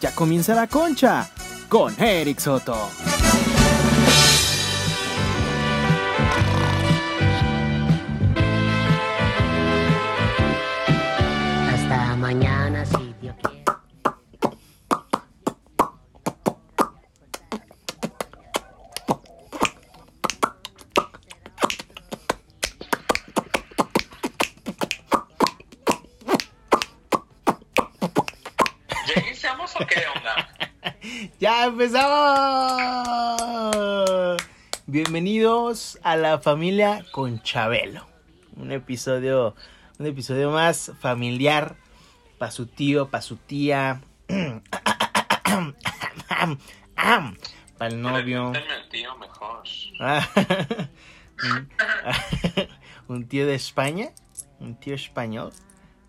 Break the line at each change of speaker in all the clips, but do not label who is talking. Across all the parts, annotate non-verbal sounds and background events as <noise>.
Ya comienza la concha con Eric Soto.
Hasta mañana, si Dios quiere.
¿Ya iniciamos o qué onda?
¡Ya empezamos! Bienvenidos a la familia con Chabelo. Un episodio, un episodio más familiar para su tío, para su tía, para el novio.
Tío mejor. <laughs>
un, tío de España, un tío español.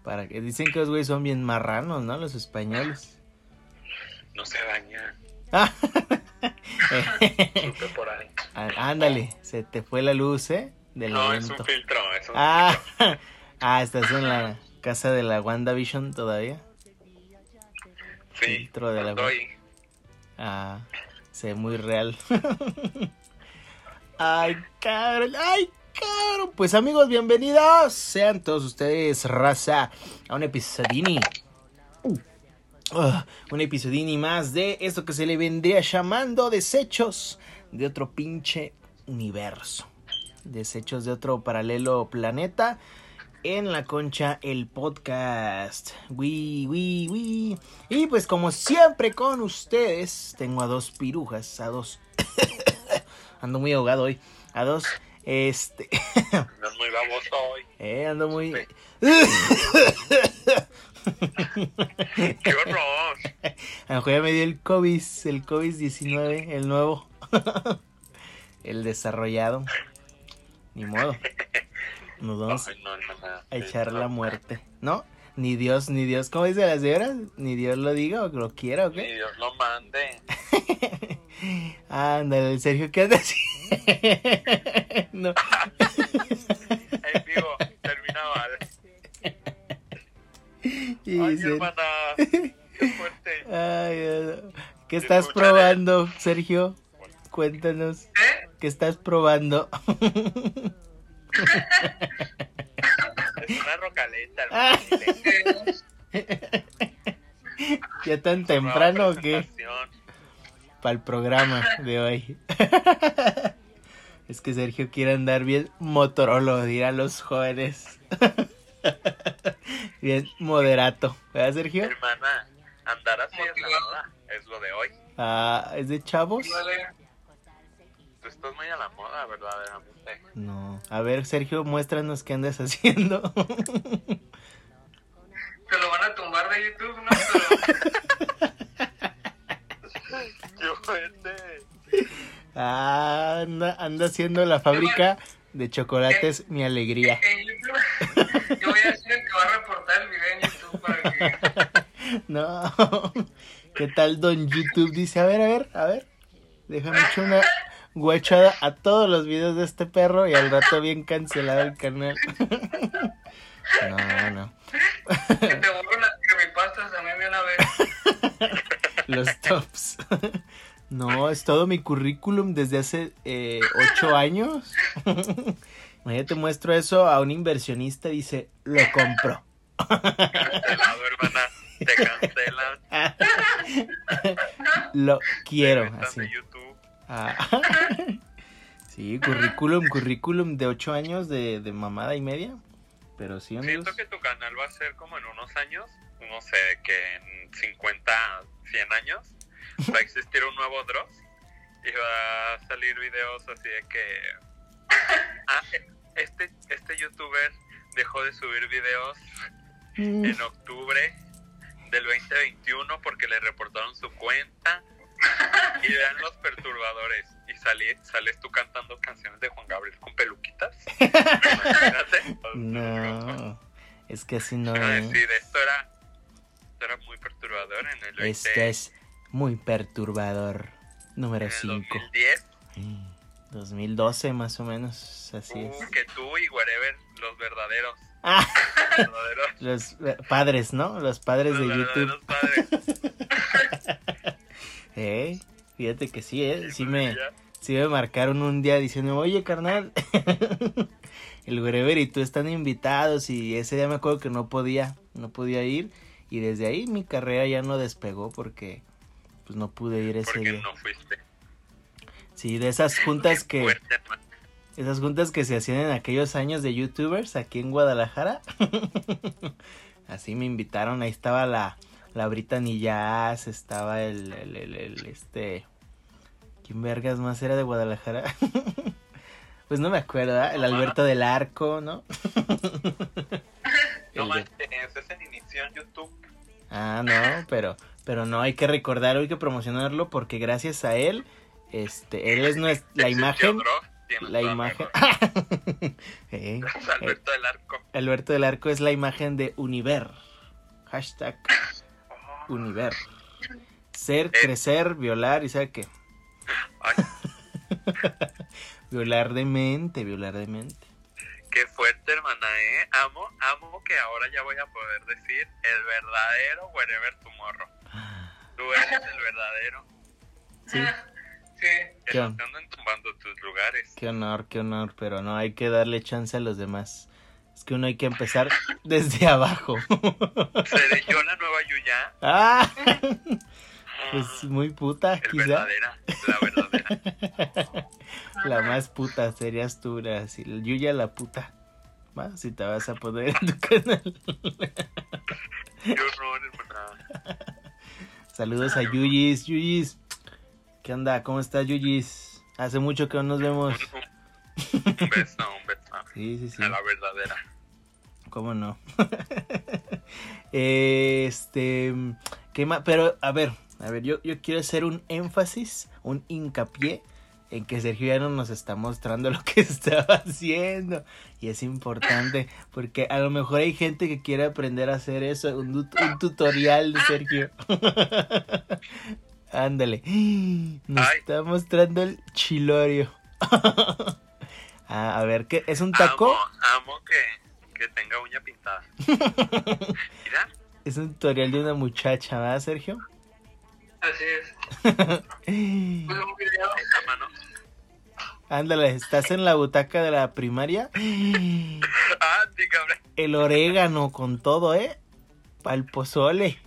Para que dicen que los güeyes son bien marranos, ¿no? Los españoles.
No se daña. <laughs>
Ah. Ándale, se te fue la luz, ¿eh? Del
No, es
evento.
un filtro. Es un
Ah, <laughs> ah, estás en la casa de la WandaVision todavía.
sí,
filtro de la
estoy.
Ah, se ve muy real. <laughs> ay, cabrón, ay, cabrón. Pues amigos, bienvenidos. Sean todos ustedes, raza, a un episodini. Ah, un episodini más de esto que se le vendría llamando desechos de otro pinche universo. Desechos de otro paralelo planeta. En la concha, el podcast. Wii, wii, wii. Y pues como siempre con ustedes, tengo a dos pirujas, a dos... <coughs> ando muy ahogado hoy. A dos... Este...
Es muy baboso hoy. <laughs>
eh, ando muy... <coughs> <laughs> <laughs>
¡Qué horror!
A lo mejor ya me dio el COVID, el COVID-19, el nuevo. <laughs> el desarrollado. Ni modo. Nos vamos
Ay, no, hermana.
a echar la muerte. ¿No? Ni Dios, ni Dios. ¿Cómo dice la señora? Ni Dios lo diga o lo quiera o
Ni
qué.
Dios lo mande. <laughs>
Ándale, el Sergio, ¿qué andas No.
En vivo,
Y <laughs>
Ay, hermana. Qué fuerte.
Ay. ¿Qué estás
escucharé.
probando, Sergio? Cuéntanos.
¿Eh?
¿Qué estás probando? <laughs> <laughs>
Es una rocaleta,
Ah. ¿Ya tan temprano o qué? Para el programa de hoy. es que Sergio quiere andar bien Motorola, dirán los jóvenes. <laughs> bien moderato. ¿Verdad, Sergio?
Hermana, andar así es nada. Es lo de hoy.
Ah, ¿Es de chavos?
Tú estás muy a la moda, verdaderamente.
No. A ver, Sergio, muéstranos qué andas <laughs> haciendo.
Te lo van a tumbar de YouTube, ¿no? Pero <laughs>
¡Qué fuerte!
Ah, anda, anda haciendo la fábrica de chocolates Mi Alegría.
en YouTube, yo voy a el que va a reportar el video en YouTube para que. <laughs>
No. ¿Qué tal Don YouTube? Dice, a ver, a ver, a ver. Déjame echar una guachada a todos los videos de este perro y al rato bien cancelado el canal. <laughs> No, no.
Que te borro las creepypastas también de una vez. <laughs>
Los tops. No, es todo mi currículum desde hace eh, ocho <laughs> años. <laughs> Imagínate, muestro eso a un inversionista y dice, lo compro.
Cancelado, hermana. Te cancelan.
Lo quiero,
Te
así.
de YouTube.
Ah. <laughs> Sí, currículum, currículum de ocho años de, de mamada y media. Pero sí, amigos.
Siento que tu canal va a ser como en unos años, no sé, que en 50, 100 años, va a existir un nuevo Dross y va a salir videos así de que. <laughs> Ah, este, este youtuber dejó de subir videos
Mm,
en octubre del 2021 porque le reportaron su cuenta y vean los perturbadores y salí- sales tú cantando canciones de Juan Gabriel con peluquitas. <laughs>
No, es que así no
decir, esto era, esto era muy perturbador en el 20,
Esto es muy perturbador. Número
en el
5.
2010.
2012 más o menos, así es.
Uh, que tú y whatever, los verdaderos.
Ah,
verdaderos <laughs>
los eh, padres, ¿no? Los padres de
los
YouTube.
verdaderos padres. <laughs>
Eh, fíjate que sí, eh. Sí
Pues
me,
ya.
sí me marcaron un día diciendo, oye, carnal, <laughs> el Wherever y tú están invitados. Y ese día me acuerdo que no podía, no podía ir. Y desde ahí mi carrera ya no despegó porque pues no pude ir ese día.
no fuiste.
Sí, de esas juntas que,
Fuerte,
esas juntas que se hacían en aquellos años de youtubers aquí en Guadalajara. <laughs> Así me invitaron, ahí estaba la, la Brittany Jazz, estaba el, el, el, el, este... ¿Quién vergas más era de Guadalajara? <laughs> pues no me acuerdo, ¿verdad? El Alberto del Arco, ¿no? <laughs>
No manches, inició en YouTube.
Ah, no, pero, pero no, hay que recordar, hay que promocionarlo porque gracias a él, este, él es nues- la imagen, la <laughs> imagen. <laughs> Eh,
Alberto del Arco.
Alberto del Arco es la imagen de Univer. Hashtag
Oh,
Univer. Ser, crecer, violar y sabe qué. <laughs> Violar de mente, violar de mente.
qué fuerte, hermana, ¿eh? Amo, amo que ahora ya voy a poder decir el verdadero wherever tomorrow. Tú eres el verdadero.
Sí,
Sí.
Que
¿Qué
no
onda?
te anden tumbando tus lugares.
qué honor, qué honor, pero no hay que darle chance a los demás. Es que uno hay que empezar <laughs> desde abajo.
¿Seré yo la nueva Yuya?
ah, <laughs> pues muy puta,
el
quizá.
verdadera, la verdadera. <laughs>
La más puta serías tú, así, Yuya la puta. Va, si te vas a poner en tu canal.
Qué horror, hermana.
Saludos a Yuyis, Yuyis. ¿Qué onda? ¿Cómo estás, Yuyis? Hace mucho que no nos vemos.
Un, beso, un beso. <laughs>
Sí, sí, sí.
A la verdadera.
¿Cómo no? <laughs> este, ¿qué más? Pero, a ver, a ver, yo, yo quiero hacer un énfasis, un hincapié en que Sergio ya no nos está mostrando lo que <laughs> estaba haciendo. Y es importante, porque a lo mejor hay gente que quiere aprender a hacer eso, un, tut- un tutorial de Sergio. <laughs> Ándale, nos
Ay.
está mostrando el chilorio. <laughs> Ah, a ver, ¿qué? ¿Es un taco?
Amo, amo que, que tenga uña pintada. Mira,
Es un tutorial de una muchacha, ¿verdad, Sergio?
Así es. Fue un video.
esa mano.
Ándale, ¿estás en la butaca de la primaria?
Ah, sí, cabrón.
El orégano con todo, ¿eh? Pal pozole.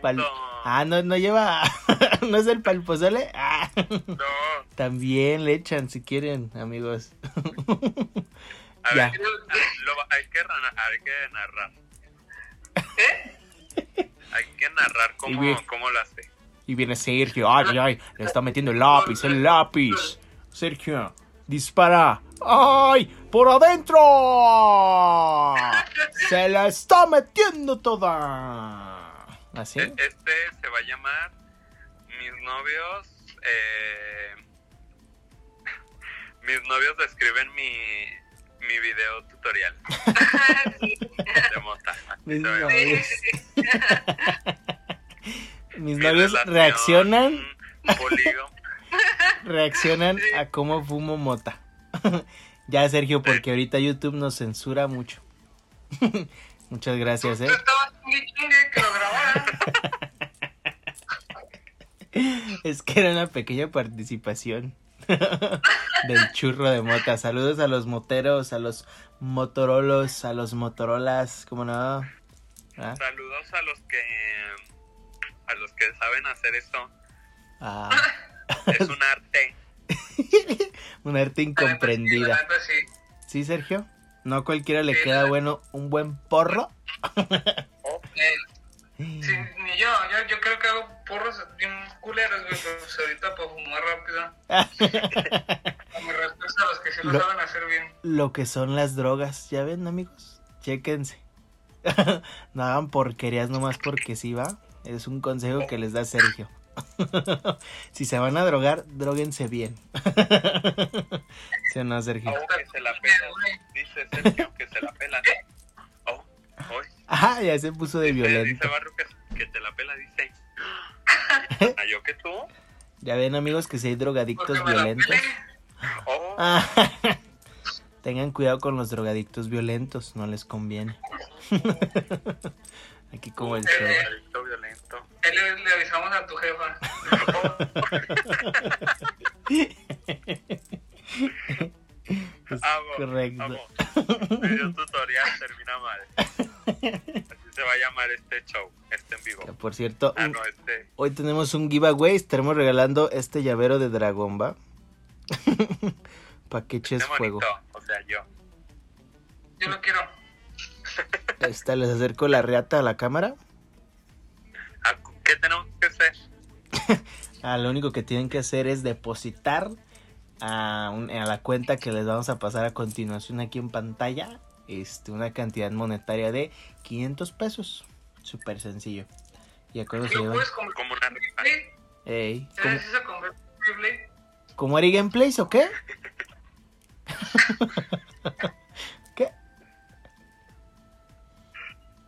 Pa'l
Ah, no, no lleva... <laughs> ¿No es el pal pozole? Ah,
No.
también le echan si quieren, amigos.
A
Ya.
ver, lo va- hay, que hay que narrar. Hay que narrar cómo, cómo lo hace.
Y viene Sergio, ay, ay, ay, le está metiendo el lápiz, el lápiz. Sergio, dispara. ¡Ay! ¡Por adentro! <laughs> ¡Se la está metiendo toda! ¿Así?
E- Este se va a llamar Mis novios. Eh, <laughs> mis novios describen mi, mi video tutorial <laughs> de mota. <laughs>
Mis novios, reaccionan, <laughs> reaccionan a cómo fumo mota. <laughs> ya, Sergio, porque ahorita YouTube nos censura mucho. Muchas gracias, eh. Es que era una pequeña participación del churro de mota. Saludos a los moteros, a los motorolos, a los motorolas, ¿cómo no? Ah,
Saludos a los que a los que saben hacer eso.
ah, <laughs>
Es un arte. <laughs>
un arte incomprendida.
La neta, sí.
¿Sí, Sergio? ¿No a cualquiera le
Sí,
queda
la-
bueno un buen porro? <laughs>
Sí, ni yo, yo, yo creo que hago porros bien culeros, güey, pero pues ahorita para fumar rápido. Me respeto a los que sí lo,
Lo-
saben hacer bien.
Lo que son las drogas, ¿ya ven, amigos? Chéquense. <laughs> no hagan porquerías nomás porque sí va. Es un consejo que les da Sergio. <laughs> si se van a drogar, droguense bien. <laughs> ¿Sí o no, Sergio?
Aunque se la pelan. Dice Sergio que se la pelan. Oh, oh.
Ajá, ya se puso de violento.
dice Barro que, que te la pela, dice. ¿A yo que tú?
Ya ven, amigos, que si hay drogadictos violentos.
Oh,
Ah, Tengan cuidado con los drogadictos violentos, no les conviene. <laughs> Aquí como el show.
drogadicto violento.
Le, le avisamos a tu jefa. <laughs>
Es
Amo,
correcto.
amo. Video tutorial termina mal. Así se va a llamar este show, este en vivo.
Que, Por cierto,
Ah,
un-
no, este.
hoy tenemos un giveaway. Estaremos regalando este llavero de dragón, <laughs> ¿va? Pa' que eches fuego.
o sea, yo.
Yo lo quiero.
Ahí <laughs> está, les acerco la reata a la cámara.
Ah, ¿Qué tenemos que hacer? <laughs>
Ah, lo único que tienen que hacer es depositar a, un- a la cuenta que les vamos a pasar a continuación aquí en pantalla este, una cantidad monetaria de 500 pesos. Súper sencillo. Y acuerdo se
¿Lo
llevan.
puedes comprar?
Como una.
Ey, ¿cómo. ¿Cómo Ari Gameplays o qué? <laughs> ¿Qué?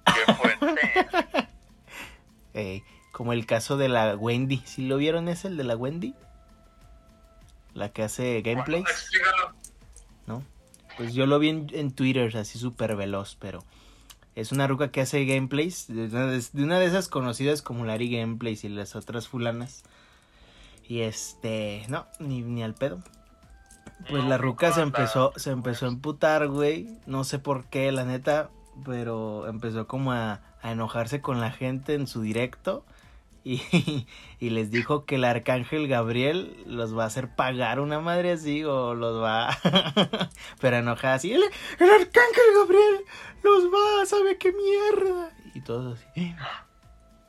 Qué fuerte.
Ey, como el caso de la Wendy. ¿Sí lo vieron ese, el de la Wendy? La que hace gameplays. ¿no? Pues yo lo vi en, en Twitter, así súper veloz, pero es una ruca que hace gameplays de una de, de una de esas conocidas como Larry Gameplays y las otras fulanas. Y este, no, ni, ni al pedo. Pues
No,
la ruca se empezó, se empezó a emputar, güey. No sé por qué, la neta, pero empezó como a, a enojarse con la gente en su directo. Y, <laughs> y les dijo que el arcángel Gabriel los va a hacer pagar una madre así o los va <laughs> pero enojada así el, el arcángel Gabriel los va sabe qué mierda y todos así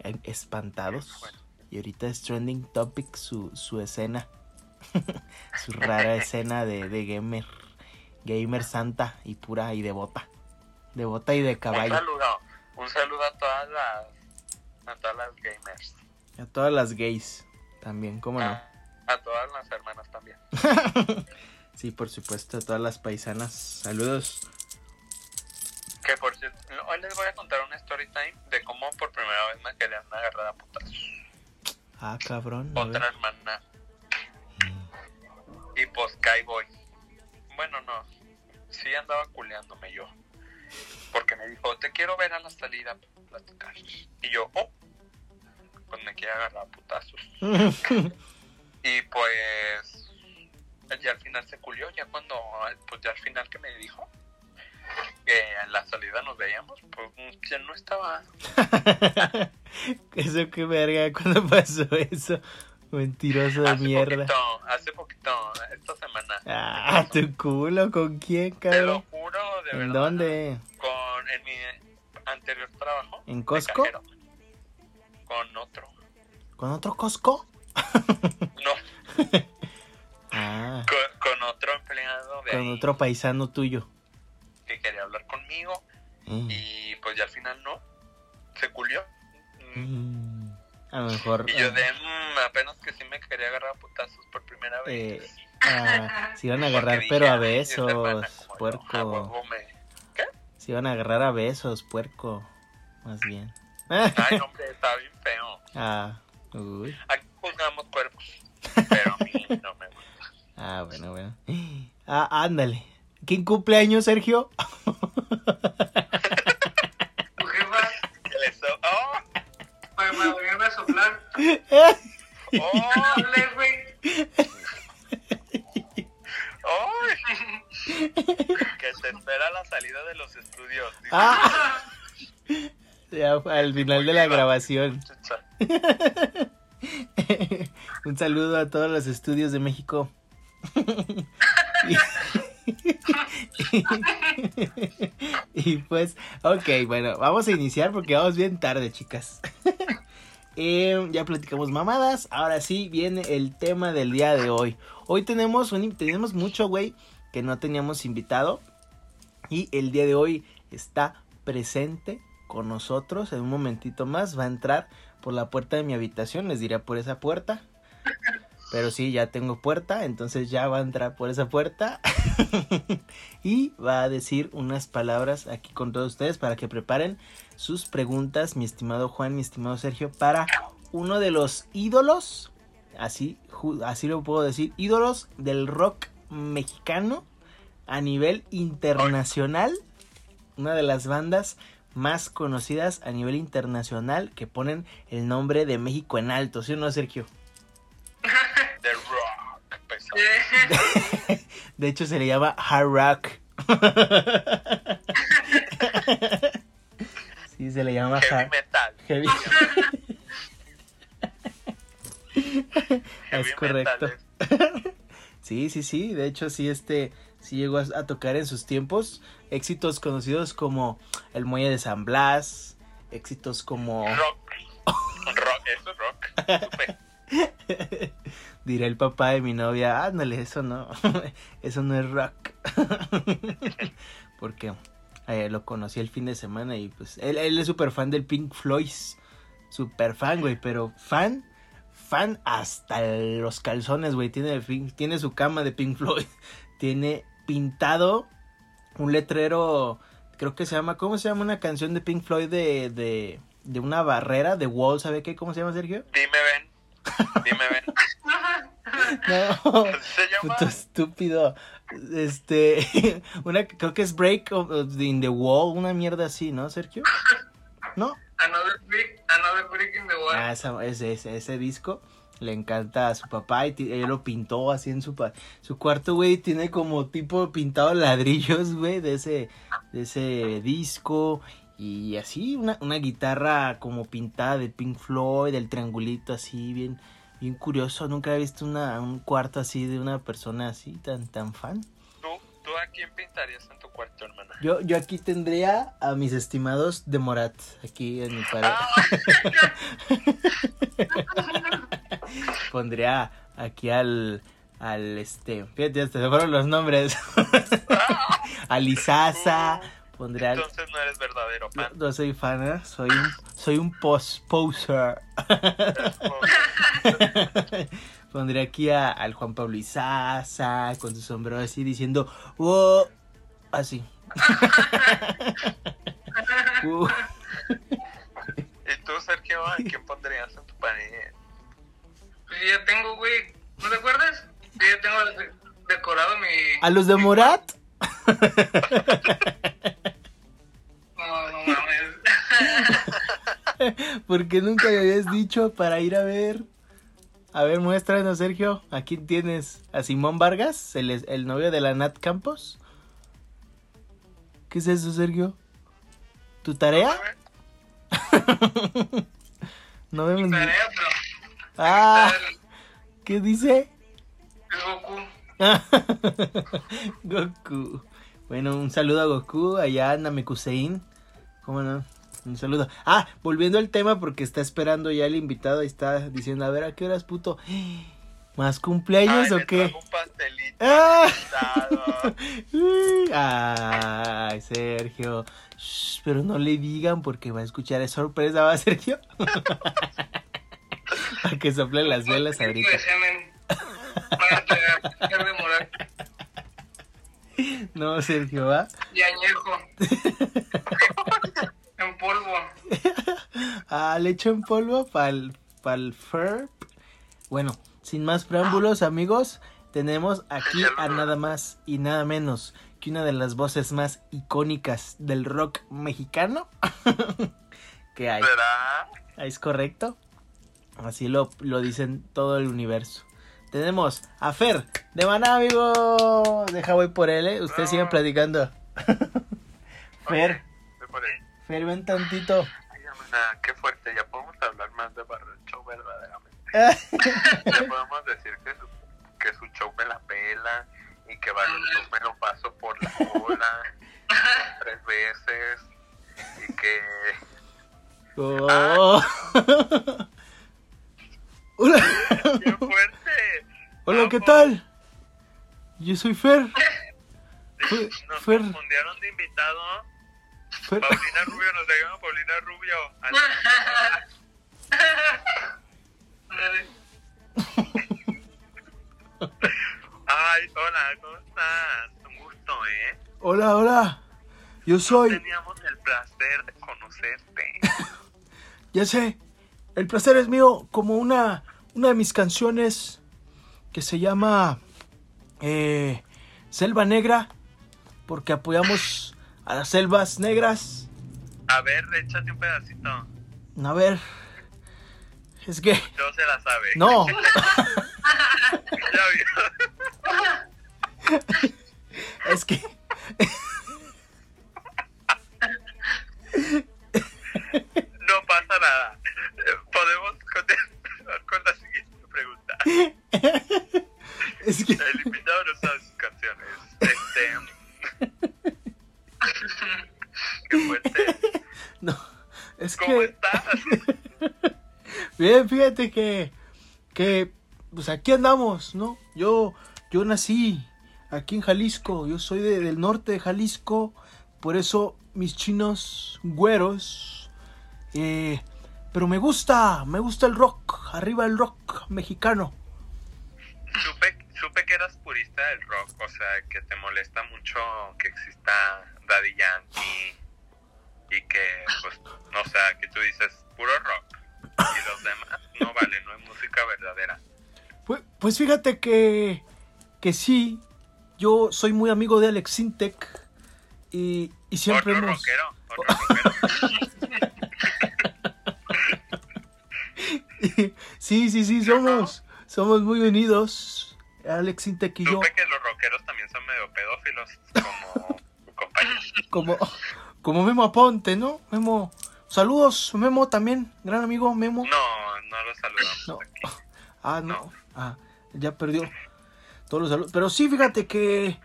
eh, espantados. Y ahorita es trending topic su, su escena <laughs> su rara escena de, de gamer gamer santa y pura y devota devota y de
Un
caballo
saludo. Un saludo a todas las. A todas las gamers.
a todas las gays también cómo no
A, todas las hermanas también. <laughs>
Sí, por supuesto, a todas las paisanas. Saludos.
Que por cierto, hoy les voy a contar una story time de cómo por primera vez me querían agarrar a putazos.
Ah, cabrón.
Otra hermana. Y pues Sky Boy. Bueno, no. Sí andaba culeándome yo. Porque me dijo, te quiero ver a la salida para platicar. Y yo, oh. Pues me quiere agarrar a putazos. <laughs> Y pues. Ya al final se culió. Ya cuando. Pues ya al final que me dijo. Que en la salida nos veíamos. Pues ya no estaba. <laughs>
eso qué verga, ¿cuándo pasó eso? Mentiroso de
hace
mierda.
poquito. Hace poquito. Esta semana.
Ah, tu culo, ¿con quién,
Te lo
cabrón?
juro, de
¿En
verdad.
dónde?
Con, en mi anterior trabajo.
¿En Costco?
cajero. Con otro.
¿Con otro Costco? <laughs>
No, <laughs>
Ah,
con, con otro empleado de
con
ahí
otro paisano tuyo.
que quería hablar conmigo.
Eh,
Y pues ya al final no. Se culió. Mm.
A lo mejor.
Y yo
ah,
de mm, apenas que sí me quería agarrar a putazos por primera vez.
Eh, <laughs> ah, se iban a agarrar, pero a
"Ay, esta hermana
besos,
a
puerco.
huevo me-
Se iban a agarrar a besos, puerco. Más bien.
Ay, no, <laughs> hombre, está bien feo.
Ah, uy.
Aquí juzgamos cuerpos. Pero a mí <laughs> no me gusta.
Ah, bueno, bueno. Ah, ándale. ¿Quién cumpleaños, Sergio?
Tu jefa
¿Qué le so- ¡Oh!
Me volvieron a soplar. <laughs>
¡Oh!
Hable, güey.
¡Ay! <laughs> Que te espera la salida de los estudios. Dice,
ah, <laughs> ya al final de la grabación. Un saludo a todos los estudios de México. <laughs> y pues, ok, bueno, vamos a iniciar porque vamos bien tarde, chicas. <laughs> Eh, ya platicamos mamadas. Ahora sí viene el tema del día de hoy. Hoy tenemos, un, tenemos mucho, güey, que no teníamos invitado. Y el día de hoy está presente con nosotros. En un momentito más va a entrar por la puerta de mi habitación. Les diré por esa puerta. Pero sí, ya tengo puerta, entonces ya va a entrar por esa puerta. <laughs> y va a decir unas palabras aquí con todos ustedes para que preparen sus preguntas, mi estimado Juan, mi estimado Sergio, para uno de los ídolos, así, así lo puedo decir, ídolos del rock mexicano a nivel internacional. Una de las bandas más conocidas a nivel internacional que ponen el nombre de México en alto, ¿sí o no, Sergio? <laughs> De hecho, se le llama Hard Rock. <laughs> sí, se le llama
Heavy
hard,
metal.
heavy. <laughs> Es correcto.
metal
Sí, sí, sí. De hecho, sí, este, sí llegó a, a tocar en sus tiempos éxitos conocidos como El Muelle de San Blas, éxitos como
Rock. Rock. Eso es rock.
Diré el papá de mi novia, ándale, eso no, <laughs> eso no es rock. <laughs> Porque eh, lo conocí el fin de semana y pues él, es súper fan del Pink Floyd, súper fan, güey, pero fan, fan hasta los calzones, güey, tiene, tiene su cama de Pink Floyd, <laughs> tiene pintado un letrero, creo que se llama, ¿cómo se llama una canción de Pink Floyd de, de, de una barrera, de wall, ¿sabe qué? ¿Cómo se llama, Sergio?
Dime, ven. Dime, ven.
No.
Se llama.
Puto estúpido. Este, <laughs> una creo que es Break of- of- in the Wall, una mierda así, ¿no, Sergio? ¿No?
another brick, another brick in the wall.
Ah, esa- ese, ese, ese disco le encanta a su papá y él lo pintó así en su pa- su cuarto, güey, tiene como tipo pintado ladrillos, güey, de ese de ese disco y así una, una guitarra como pintada de Pink Floyd, el triangulito así bien bien curioso, nunca he visto una, un cuarto así de una persona así tan tan fan.
¿Tú, ¿Tú a quién pintarías en tu cuarto, hermana?
Yo, yo aquí tendría a mis estimados de Morat, aquí en mi pared.
Ah, <laughs> <laughs>
Pondría aquí al, al este, fíjate, hasta se fueron los nombres. <laughs> al Al,
entonces no eres verdadero
no,
fan.
no soy fan, ¿eh? soy un, soy un post poser. <laughs> Aquí a- al Juan Pablo Isaza con su sombrero así diciendo, "Oh", así. <laughs> Uh.
¿Y tú, Sergio, a quién pondrías en tu pared?
Pues ya tengo, güey. ¿No te acuerdas? Yo ya tengo de- decorado mi.
¿A los de
mi-
Morat?
No, no mames.
Porque nunca me habías dicho para ir a ver. A ver, muéstranos, Sergio. Aquí tienes a Simón Vargas, el, el novio de la Nat Campos. ¿Qué es eso, Sergio? ¿Tu tarea? No <laughs> vemos.
Tarea, pero.
Ah, ¿qué dice?
el Goku. <laughs>
Goku. Bueno, un saludo a Goku, allá anda Mekusein. ¿Cómo no? Un saludo. Ah, volviendo al tema porque está esperando ya el invitado y está diciendo, a ver, ¿a qué horas, puto? ¿Más cumpleaños
Ay,
o qué?
un pastelito <laughs>
Ah. Ay, Sergio. Shh, pero no le digan porque va a escuchar. Es sorpresa, ¿va, Sergio? <laughs> Para que soplen las velas ahorita. No, Sergio, ¿va?
Y añejo. en polvo.
Ah, le echo en polvo para el, FERP. Bueno, sin más preámbulos, amigos, tenemos aquí a nada más y nada menos que una de las voces más icónicas del rock mexicano <laughs> que hay.
¿Será?
¿Es correcto? Así lo, lo dicen todo el universo. Tenemos a Fer de Maná, amigo. Deja voy por él, ¿eh? Ustedes sigan platicando. <laughs> Fer. Fer, ven tantito.
Ay, hermana, qué fuerte. Ya podemos hablar más de Barrocho verdaderamente. <laughs> Ya podemos decir que su, que su show me la pela y que Barrocho me lo paso por la cola <laughs> tres veces y que
Oh. Hola.
¡Qué fuerte!
Hola, ¿qué tal? Yo soy Fer. <laughs> Fe-
Nos
Fer.
confundieron de invitado.
Fer.
Paulina Rubio, nos llama Paulina Rubio. <laughs> Ay, hola, ¿cómo estás? Un gusto, ¿eh?
Hola, hola. Yo soy.
Teníamos el placer de conocerte. <laughs>
Ya sé. El placer es mío como una, una de mis canciones que se llama eh, Selva Negra. Porque apoyamos a las selvas negras.
A ver, échate un pedacito.
A ver. Es que.
No se la sabe.
No. <laughs> Es que.
No pasa nada. Podemos continuar con la.
Es que.
El invitado no sabe sus canciones. Este. Qué fuerte.
No. Es
¿Cómo
que.
estás? <laughs>
Bien, fíjate que. Que. Pues aquí andamos, ¿no? Yo. Yo nací aquí en Jalisco. Yo soy de- del norte de Jalisco. Por eso mis chinos güeros. eh, pero me gusta. Me gusta el rock. Arriba el rock mexicano.
Supe, supe que eras purista del rock, o sea, que te molesta mucho que exista Daddy Yankee y que, pues, no o sea, que tú dices puro rock y los demás no vale, no es música verdadera.
Pues, pues fíjate que, que sí, yo soy muy amigo de Alex Sintek y, y siempre
otro
hemos...
rockero, otro rockero. <laughs> <laughs>
sí, sí, sí, somos, somos muy unidos, Alex Sintek y yo,
Supe que los rockeros también son medio pedófilos, como <laughs> tu compañero.
como, como Memo Aponte, ¿no? Memo, saludos, Memo también, gran amigo Memo.
No, no los saludamos
No.
aquí. <laughs>
Ah, no.
No.
Ah, ya perdió todos los saludos. Pero sí, fíjate que,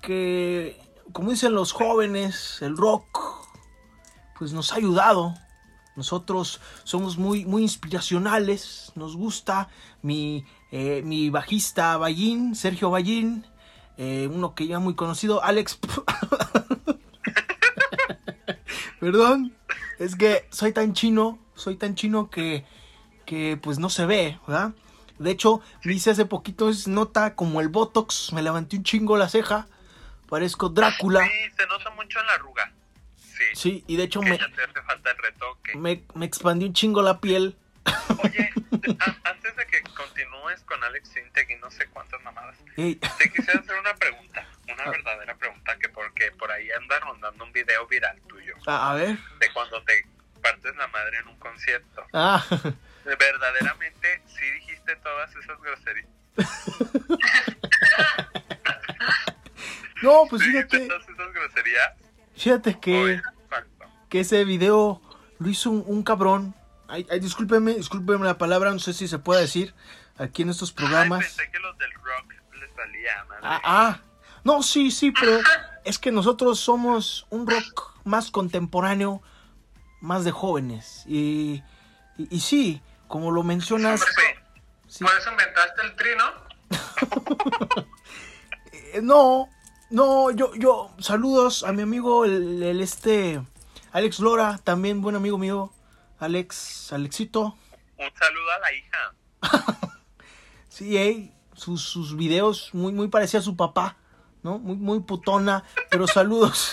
que, como dicen los jóvenes, el rock, pues nos ha ayudado. Nosotros somos muy, muy inspiracionales. Nos gusta mi, eh, mi bajista Ballín, Sergio Ballín, eh, uno que ya muy conocido, Alex. <laughs> Perdón, es que soy tan chino, soy tan chino que, que pues no se ve, ¿verdad? De hecho, me hice hace poquito, es nota como el Botox, me levanté un chingo la ceja, parezco Drácula.
Sí, se nota mucho en la arruga. Sí,
y de hecho me,
ya te hace falta el retoque.
me, me expandí un chingo la piel.
Oye, <laughs> a- antes de que continúes con Alex Sintek y no sé cuántas mamadas,
Ey,
te quisiera hacer una pregunta, una
Ah.
verdadera pregunta, que porque por ahí anda rondando un video viral tuyo,
a, a ver.
de cuando te partes la madre en un concierto.
Ah,
Verdaderamente, sí dijiste todas esas groserías. <laughs>
no, pues
¿Sí
fíjate,
todas esas groserías?
fíjate que,
Oye.
Que ese video lo hizo un, un cabrón. Ay, ay, discúlpeme, discúlpeme la palabra, no sé si se puede decir aquí en estos
Ay,
programas.
pensé que los del rock les valía, madre.
Ah, ah. No, sí, sí, pero es que nosotros somos un rock más contemporáneo, más de jóvenes. Y, y, y sí, como lo mencionas, sí,
Por eso inventaste el tri, ¿no? <laughs>
eh, no, no, yo, yo, saludos a mi amigo, el, el este, Alex Lora, también buen amigo mío, Alex, Alexito.
Un saludo a la hija. <laughs>
Sí, ey, sus, sus videos muy, muy parecía a su papá, ¿no? Muy, muy putona, pero saludos.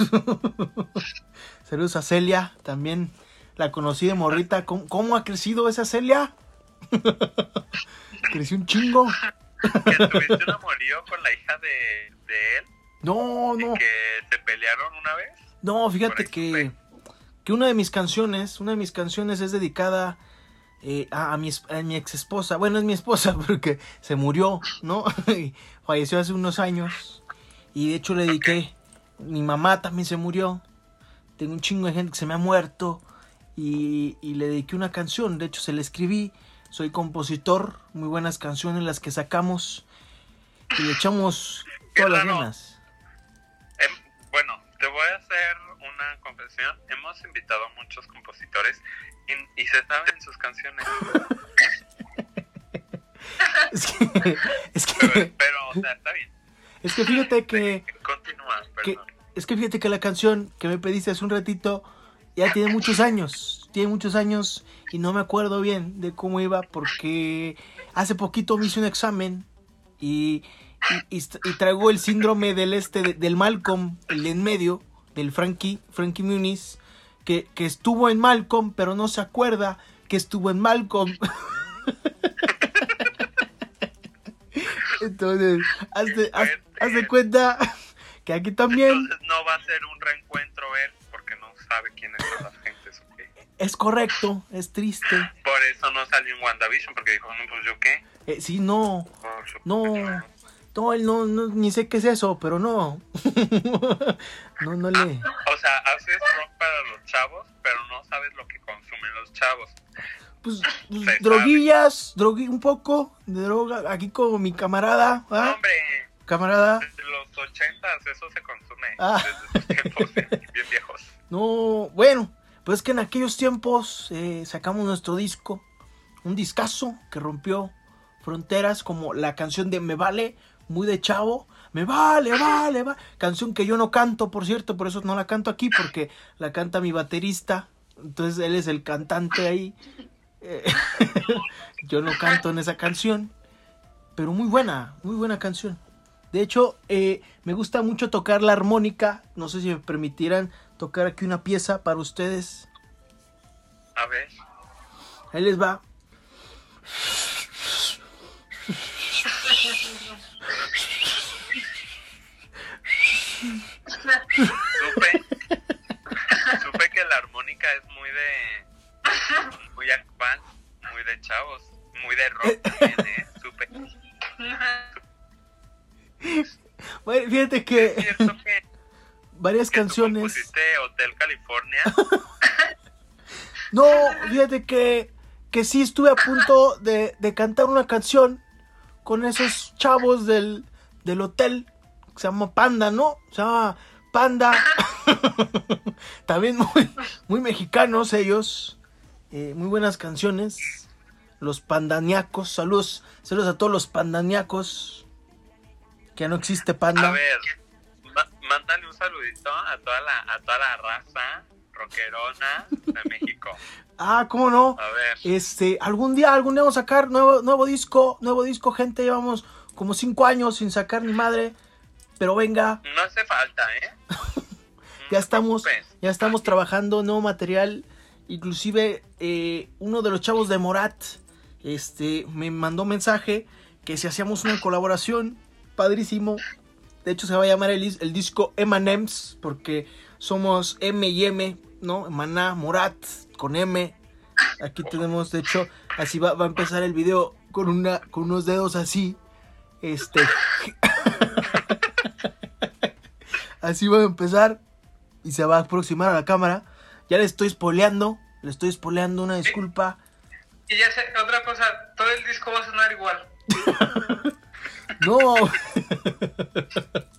<laughs> saludos a Celia, también la conocí de morrita. ¿Cómo, cómo ha crecido esa Celia? <laughs> Creció un chingo.
Que tuviste un amorío con la hija de, de él
No, no,
y que se pelearon una vez.
no, fíjate que. Que una de mis canciones, una de mis canciones es dedicada eh, a, a mi, es- a mi ex esposa. Bueno, es mi esposa <laughs> porque se murió, ¿no? <laughs> Falleció hace unos años. Y de hecho le dediqué. Mi mamá también se murió. Tengo un chingo de gente que se me ha muerto. Y, y le dediqué una canción. De hecho, se la escribí. Soy compositor. Muy buenas canciones las que sacamos. Y le echamos todas las ganas.
Em, bueno, te voy a hacer una confesión. Hemos invitado a muchos compositores y, y se saben sus canciones. <laughs>
Es que, es
Pero,
que,
pero, o sea, está bien.
es que fíjate que,
Continúa,
que-
perdón.
es que fíjate que la canción que me pediste hace un ratito ya tiene muchos años, tiene muchos años y no me acuerdo bien de cómo iba porque hace poquito me hice un examen y, y, y- y traigo el síndrome del este de- del Malcolm, el de en medio, del Frankie, Frankie Muniz, que, que estuvo en Malcolm pero no se acuerda que estuvo en Malcolm. <laughs> Entonces, hazte, haz- hazte cuenta que aquí también...
Entonces no va a ser un reencuentro él porque no sabe quién es la gente.
Es correcto, es triste.
Por eso no salió en WandaVision, porque dijo, no, pues yo qué.
Eh, sí, no, no, no, él no, no, ni sé qué es eso, pero no. <laughs> no, no le...
O sea, haces rock para los chavos, pero no sabes lo que consumen los chavos.
Pues, <laughs> pues, droguillas, drogui un poco de droga, aquí como mi camarada, ¿ah?
Hombre,
Camarada.
desde los ochentas eso se consume.
Ah.
Desde esos <laughs> tiempos bien viejos.
No, bueno, pues es que en aquellos tiempos eh, sacamos nuestro disco, un discazo que rompió fronteras como la canción de Me Vale, muy de chavo, Me Vale, vale, va, canción que yo no canto, por cierto, por eso no la canto aquí, porque la canta mi baterista, entonces él es el cantante ahí, Eh, <laughs> yo no canto en esa canción, pero muy buena, muy buena canción. De hecho, eh, me gusta mucho tocar la armónica. No sé si me permitieran tocar aquí una pieza para ustedes.
A ver.
Ahí les va.
Supe, supe que la armónica es muy de. Muy actual, muy de chavos, muy de rock también, ¿eh? Supe.
Bueno, fíjate
Es
que
cierto que,
varias
que
canciones.
compusiste Hotel California. <laughs>
No, fíjate que, que sí estuve a punto de, de cantar una canción con esos chavos del, del hotel. Se llama Panda, ¿no? Se llama Panda. <laughs> También muy, muy mexicanos ellos. Eh, muy buenas canciones. Los pandaniacos. Saludos, saludos a todos los pandaniacos. Que no existe panda.
A ver, mándale un saludito a toda la, a toda la raza rockerona de México. <laughs>
Ah, ¿cómo no?
A ver.
Este, algún día, algún día vamos a sacar nuevo, nuevo disco, nuevo disco, gente. Llevamos como cinco años sin sacar ni madre. Pero venga,
No hace falta, ¿eh? <laughs>
Ya estamos, ya estamos trabajando nuevo material. Inclusive eh, uno de los chavos de Morat, este, me mandó mensaje que si hacíamos una colaboración, padrísimo. De hecho se va a llamar el, el disco M&M's porque somos M y M, ¿no? Maná, Morat, con M. Aquí tenemos, de hecho, así va, va a empezar el video con una, con unos dedos así. Este. <laughs> así va a empezar y se va a aproximar a la cámara. Ya le estoy spoileando, le estoy spoileando una disculpa.
Y ya sé, otra cosa, todo el disco va a sonar igual. <laughs>
No. <laughs>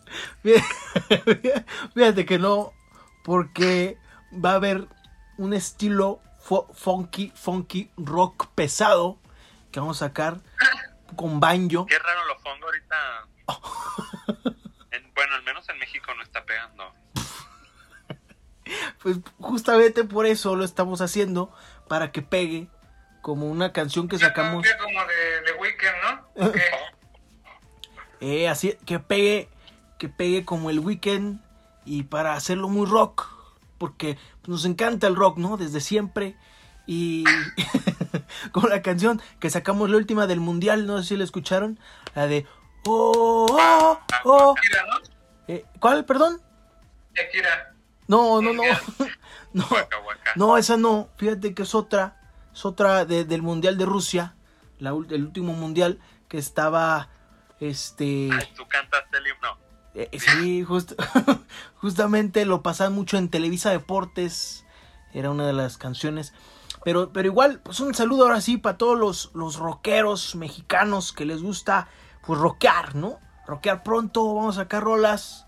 <laughs> Fíjate que no, porque va a haber un estilo funky, funky rock pesado que vamos a sacar con banjo.
Qué raro lo pongo ahorita. Menos en México no está pegando. <laughs>
Pues justamente por eso lo estamos haciendo, para que pegue como una canción que sacamos.
Como de, de Weekend, ¿no? <laughs>
Eh, así que pegue, que pegue como el weekend y para hacerlo muy rock, porque nos encanta el rock, ¿no? Desde siempre. Y <laughs> como la canción que sacamos la última del mundial, no sé si la escucharon, la de oh, oh, oh. Eh, ¿Cuál, perdón?
Shakira.
No, no, no. <laughs> No, no, esa no. Fíjate que es otra, es otra de- del mundial de Rusia, la, el último mundial que estaba, este.
Tú cantaste el himno.
Eh, sí, just- <laughs> justamente lo pasaban mucho en Televisa Deportes. Era una de las canciones. Pero, pero igual, pues un saludo ahora sí para todos los, los rockeros mexicanos que les gusta, pues rockear, ¿no? Rockear pronto, vamos a sacar rolas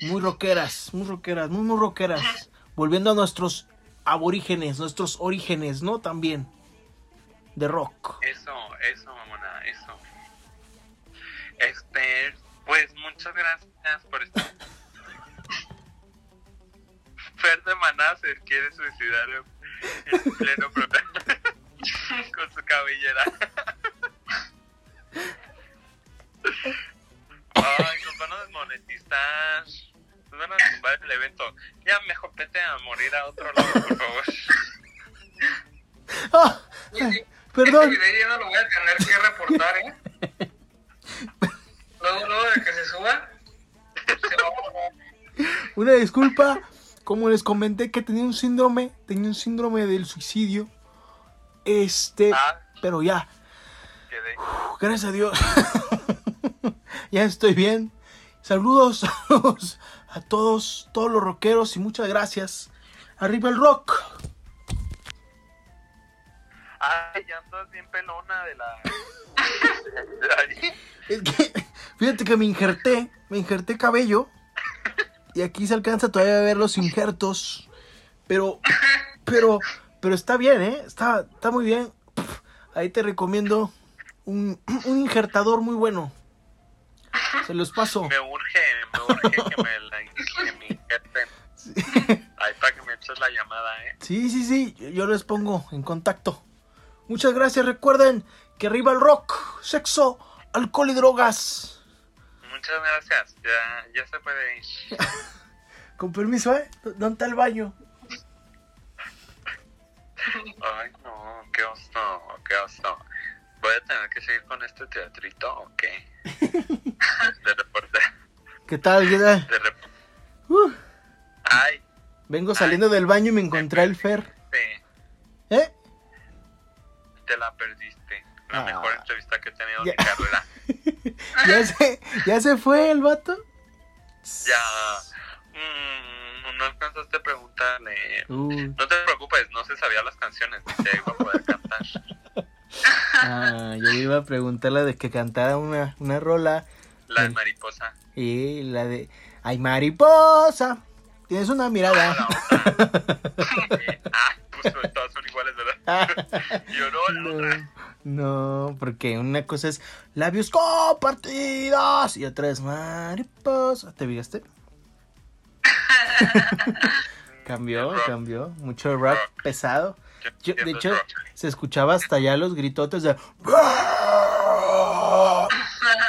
muy rockeras, muy rockeras, muy, muy rockeras. Volviendo a nuestros aborígenes, nuestros orígenes, ¿no? También. De rock.
Eso, eso, mamona, eso. Este, pues muchas gracias por esto. <laughs> Fer de Maná se quiere suicidar en pleno programa <laughs> con su cabellera. <laughs> Nos van a desmonetizar. Nos van a tumbar el evento. Ya mejor vete a morir a otro lado, por favor. <laughs>
¡Ah! Perdón.
Este video ya no lo voy a tener que reportar, ¿eh? <laughs> Luego, luego de que se suba, se va a.
Una disculpa. como les comenté que tenía un síndrome, tenía un síndrome del suicidio. Este,
Ah,
pero ya, gracias a Dios. <laughs> ya estoy bien. Saludos, <laughs> a todos, todos los rockeros y muchas gracias. Arriba el rock.
Ay, ya andas bien pelona de la. <laughs>
Es que, fíjate que me injerté, me injerté cabello. Y aquí se alcanza todavía a ver los injertos. Pero, pero, pero está bien, ¿eh? Está, está muy bien. Ahí te recomiendo un, un injertador muy bueno. Se los paso.
me urge, me urge que me la injerten. Ahí para que me eches la llamada, ¿eh?
Sí, sí, sí, yo- yo les pongo en contacto. Muchas gracias, recuerden que arriba el rock, sexo, alcohol y drogas.
Muchas gracias. Ya, ya se puede ir. <laughs>
Con permiso, ¿eh? ¿Dónde está el baño?
Ay, no, qué oso, qué oso. ¿Voy a tener que seguir con este teatrito o qué? De.
¿Qué tal? ¿Qué tal?
De
Uh,
Ay,
vengo saliendo del baño y me encontré el Fer. ¿Eh?
te la perdiste. La
Ah.
mejor entrevista que he tenido en mi carrera. <laughs>
¿Ya se, ¿Ya se fue el vato?
Ya. Mm, no alcanzaste a preguntarle.
Uh,
No te preocupes, no se sabía las canciones. Ni te iba a poder cantar.
Ah, yo iba a preguntarle de que cantara una, una rola.
La de
El-
mariposa.
Y la de... ¡Ay, mariposa! Tienes una
Ah,
mirada.
la otra. <laughs> ah, pues todas son iguales, ¿verdad? <laughs> Yo no, la otra.
No, no, porque una cosa es labios compartidos y otra es mariposa. ¿Te fijaste? <laughs> cambió, cambió. Mucho Rock. pesado. Yo- de hecho, se escuchaba hasta allá los gritotes de...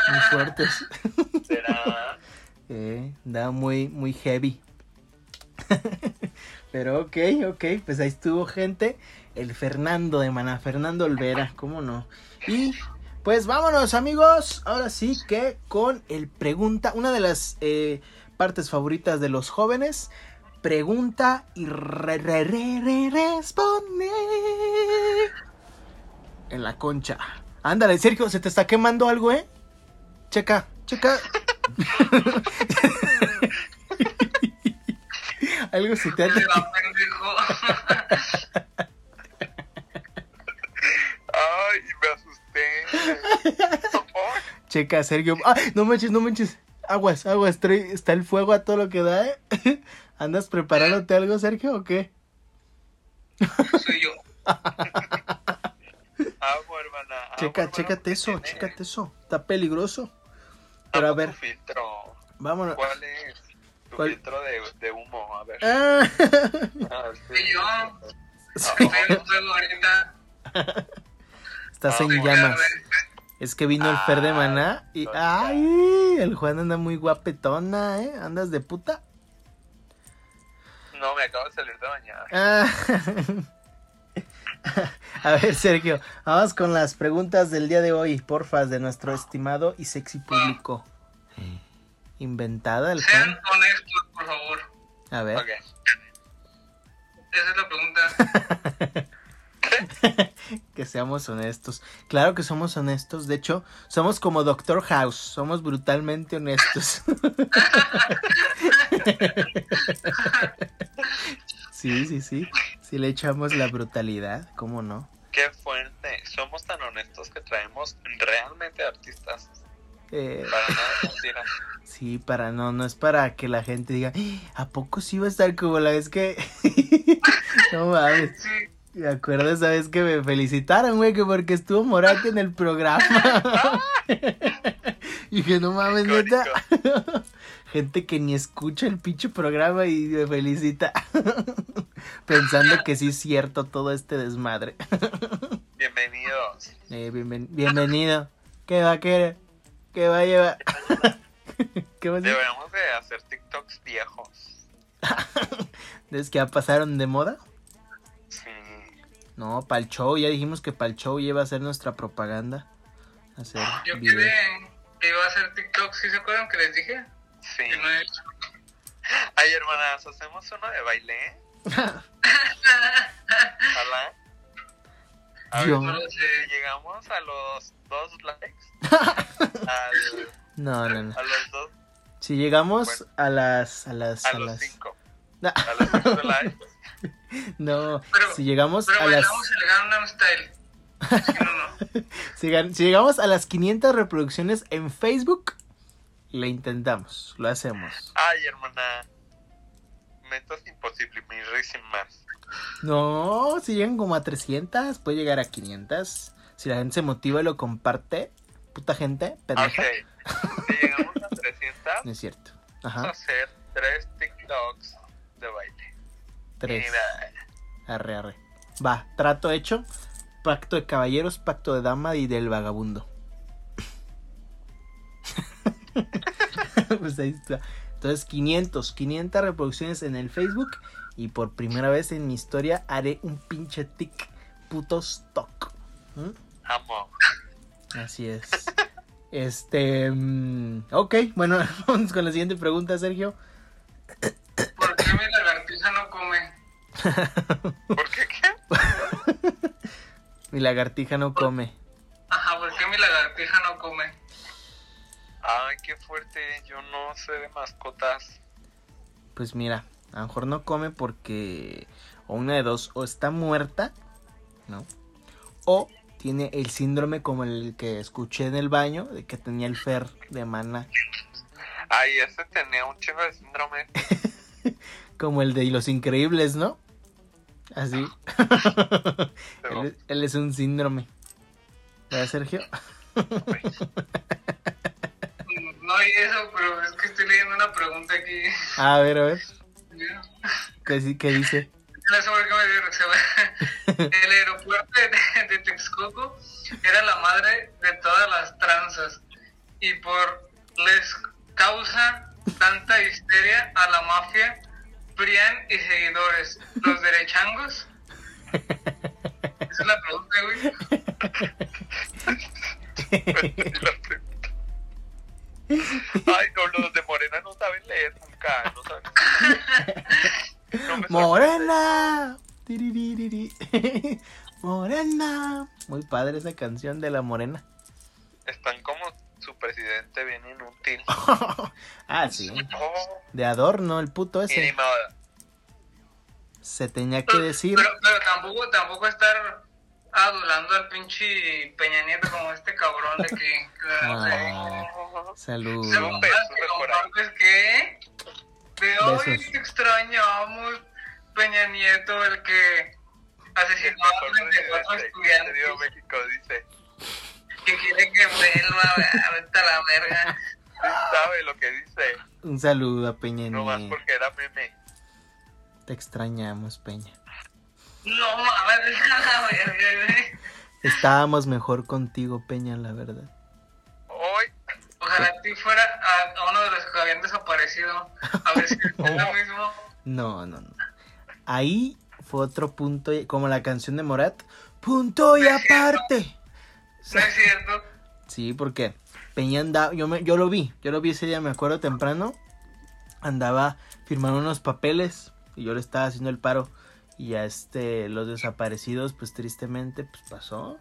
Muy fuertes.
Será. <laughs>
Eh, da muy, muy heavy. <laughs> Pero ok, ok, pues ahí estuvo gente. El Fernando de Maná, Fernando Olvera, ¿cómo no? Y pues vámonos amigos, ahora sí que con el pregunta, una de las eh, partes favoritas de los jóvenes, pregunta y re, re, re, re- responde. En la concha. Ándale, Sergio, se te está quemando algo, ¿eh? Checa, checa. <laughs> Algo se te ha... <laughs>
Ay, me asusté.
Checa, Sergio. ¡Ah! No manches, no manches. Aguas, aguas. trae- Está el fuego a todo lo que da, ¿eh? ¿Andas preparándote algo, Sergio, o qué?
Soy yo. <laughs>
Agua, hermana. agua,
Checa,
hermana,
chécate eso,
tiene-
chécate eso. Está peligroso. Pero a ver,
tu filtro.
vámonos.
¿Cuál es? Tu
¿Cuál?
filtro de, de humo, a ver.
Ah, <laughs>
yo.
Ah,
en fuego ahorita.
Estás en llamas. Es que vino el Fer de Maná y...
Ah,
¡Ay! El Juan anda muy guapetona, ¿eh? ¿Andas de puta?
No, me acabo de salir de bañar.
Ah. <laughs> A ver, Sergio, vamos con las preguntas del día de hoy, porfas, de nuestro estimado y sexy público. Inventada el
Sean honestos, por favor.
A ver.
Ok.
Esa es la pregunta. <laughs>
Que seamos honestos. Claro que somos honestos. De hecho, somos como Doctor House. Somos brutalmente honestos. <laughs> Sí, sí, sí. Si le echamos la brutalidad, ¿cómo no?
Qué fuerte. Somos tan honestos que traemos realmente artistas.
Eh,
Para nada mentira. <laughs>
sí, para no, no es para que la gente diga, "Ah, ¿a poco sí va a estar como la vez que... <laughs> no mames.
Sí.
Me acuerdo esa vez que me felicitaron, güey, que porque estuvo Morate en el programa. <laughs> y dije, no mames, neta. Gente que ni escucha el pinche programa y me felicita. <laughs> Pensando que sí es cierto todo este desmadre.
Bienvenidos.
Eh, bienven- bienvenido. ¿Qué va a querer? ¿Qué va a llevar? <laughs> ¿Qué va a?
Deberíamos de hacer TikToks viejos. <laughs>
¿Es que ya pasaron de moda?
Sí.
No, para el show. Ya dijimos que para el show iba a ser nuestra propaganda. Hacer
Yo quedé que iba a hacer TikTok. ¿Sí se acuerdan que les dije?
Sí. Ay, hermanas, hacemos uno de baile. Ojalá. A ver,
Yo-
si
sé.
llegamos a los dos likes. <laughs> al-
No, no, no.
a los dos,
Si llegamos a las. A las.
a
A
los
las.
cinco.
No,
A los cinco <laughs> likes.
no,
Pero-
si llegamos
Pero
a las.
bailamos el Gangnam Style. Sí, no, no. <laughs>
Si, si llegamos a las 500 reproducciones en Facebook, le intentamos, lo hacemos.
Ay, hermana. Metas imposible, mis
No, si llegan como a 300, puede llegar a 500. Si la gente se motiva y lo comparte, puta gente, pendeja.
Ok. Si llegamos a 300,
No <laughs> es cierto.
vamos a
Ajá,
hacer tres TikToks de baile.
tres.
Mira,
Arre, arre. Va, trato hecho. Pacto de caballeros, pacto de dama y del vagabundo. <laughs> pues ahí está. Entonces 500, 500 reproducciones en el Facebook y por primera vez en mi historia haré un pinche tic puto stock. ¿Mm?
amo.
Así es. Este, mm, ok, bueno, <laughs> vamos con la siguiente pregunta, Sergio.
¿Por qué mi lagartija no come? <laughs>
¿Por qué qué?
Mi lagartija no come.
Ajá, ¿por qué mi lagartija no come?
Ay, qué fuerte. Yo no sé de mascotas.
Pues mira, a lo mejor no come porque o una de dos, o está muerta, ¿no? O tiene el síndrome como el que escuché en el baño, de que tenía el fer de mana,
Ay, ese tenía un chingo de síndrome. <laughs>
como el de los increíbles, ¿no? Así. Él es un síndrome. ¿Verdad, Sergio? <laughs>
No hay eso, pero es que estoy leyendo una pregunta aquí.
A ver, a ver. ¿qué, qué dice? <laughs>
No sé por qué me dio risa. <laughs> El aeropuerto de, de Texcoco era la madre de todas las tranzas. Y por les causa tanta histeria a la mafia, Prian y seguidores, los derechangos. <laughs> Esa es la pregunta, güey.
Ay, no, los de Morena no saben leer nunca. No saben. No
¡Morena! Morena. Muy padre esa canción de la morena.
Están como su presidente bien inútil. <laughs>
ah, sí.
Oh,
De adorno, el puto ese. Se tenía que decir.
Pero, pero tampoco, tampoco estar adulando al pinche Peña Nieto como este cabrón de que... <laughs>
Ah, salud.
Se
No,
lo
pero
más que
sube por ahí.
compartes que de hoy te extrañamos Peña Nieto el que asesinó a
mejor
34
presidente que ha tenido
estudiantes
México dice.
que quiere que vuelva <laughs> vete a la verga
Sí sabe lo que dice.
Un saludo a Peña
No más
Nieto.
porque era meme.
Te extrañamos, Peña.
No mames la verga.
Estábamos mejor contigo, Peña, la verdad.
Hoy,
ojalá a ti fuera a, a uno de los que habían desaparecido a ver si es <laughs> lo mismo
No, no, no. Ahí fue otro punto, y- como la canción de Morat. Punto y
No es cierto.
aparte.
no es cierto
Sí, porque Peña andaba, yo, me, yo lo vi, yo lo vi ese día, me acuerdo temprano, andaba firmando unos papeles y yo le estaba haciendo el paro y a este, los desaparecidos, pues tristemente, pues pasó.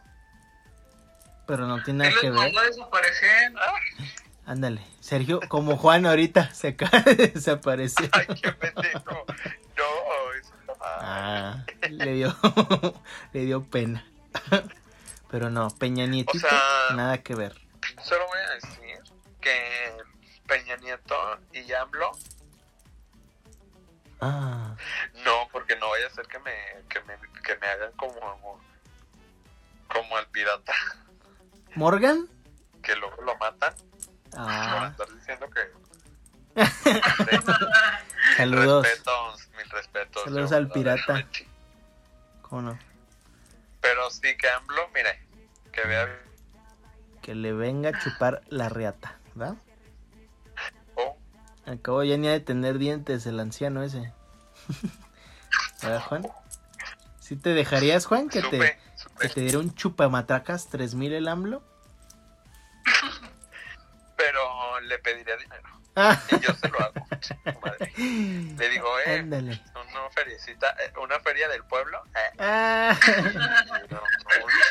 Pero no tiene nada que ver. <laughs> Ándale, Sergio, como Juan ahorita <laughs> se acaba de desaparecer.
ay, qué pendejo. No, eso mal.
Ah, le dio, <laughs> le dio pena. Pero no, Peña Nietito,
O sea-
nada que ver.
Solo voy a decir que Peña Nieto y AMLO,
Ah,
no, porque no vaya a ser que me, que me, que me hagan como, como al pirata,
Morgan.
que luego lo matan.
Ah,
estar diciendo que. <laughs>
saludos.
Respetos, mil respetos.
Saludos
yo,
al pirata. ¿Cómo no?
Pero sí que AMLO, mire, que vea.
Que le venga a chupar la reata, ¿verdad? Acabo ya ni de tener dientes el anciano ese. <laughs> ¿Verdad, Juan? ¿Sí te dejarías, Juan, que te,
supe,
que
supe.
te diera un chupamatracas 3000 el AMLO?
Pero le pediría dinero.
Ah,
Y yo se lo hago. <laughs> Madre. Le digo, eh,
ándale.
una feriecita, eh, una feria del pueblo. Eh,
Ah, <laughs>
no,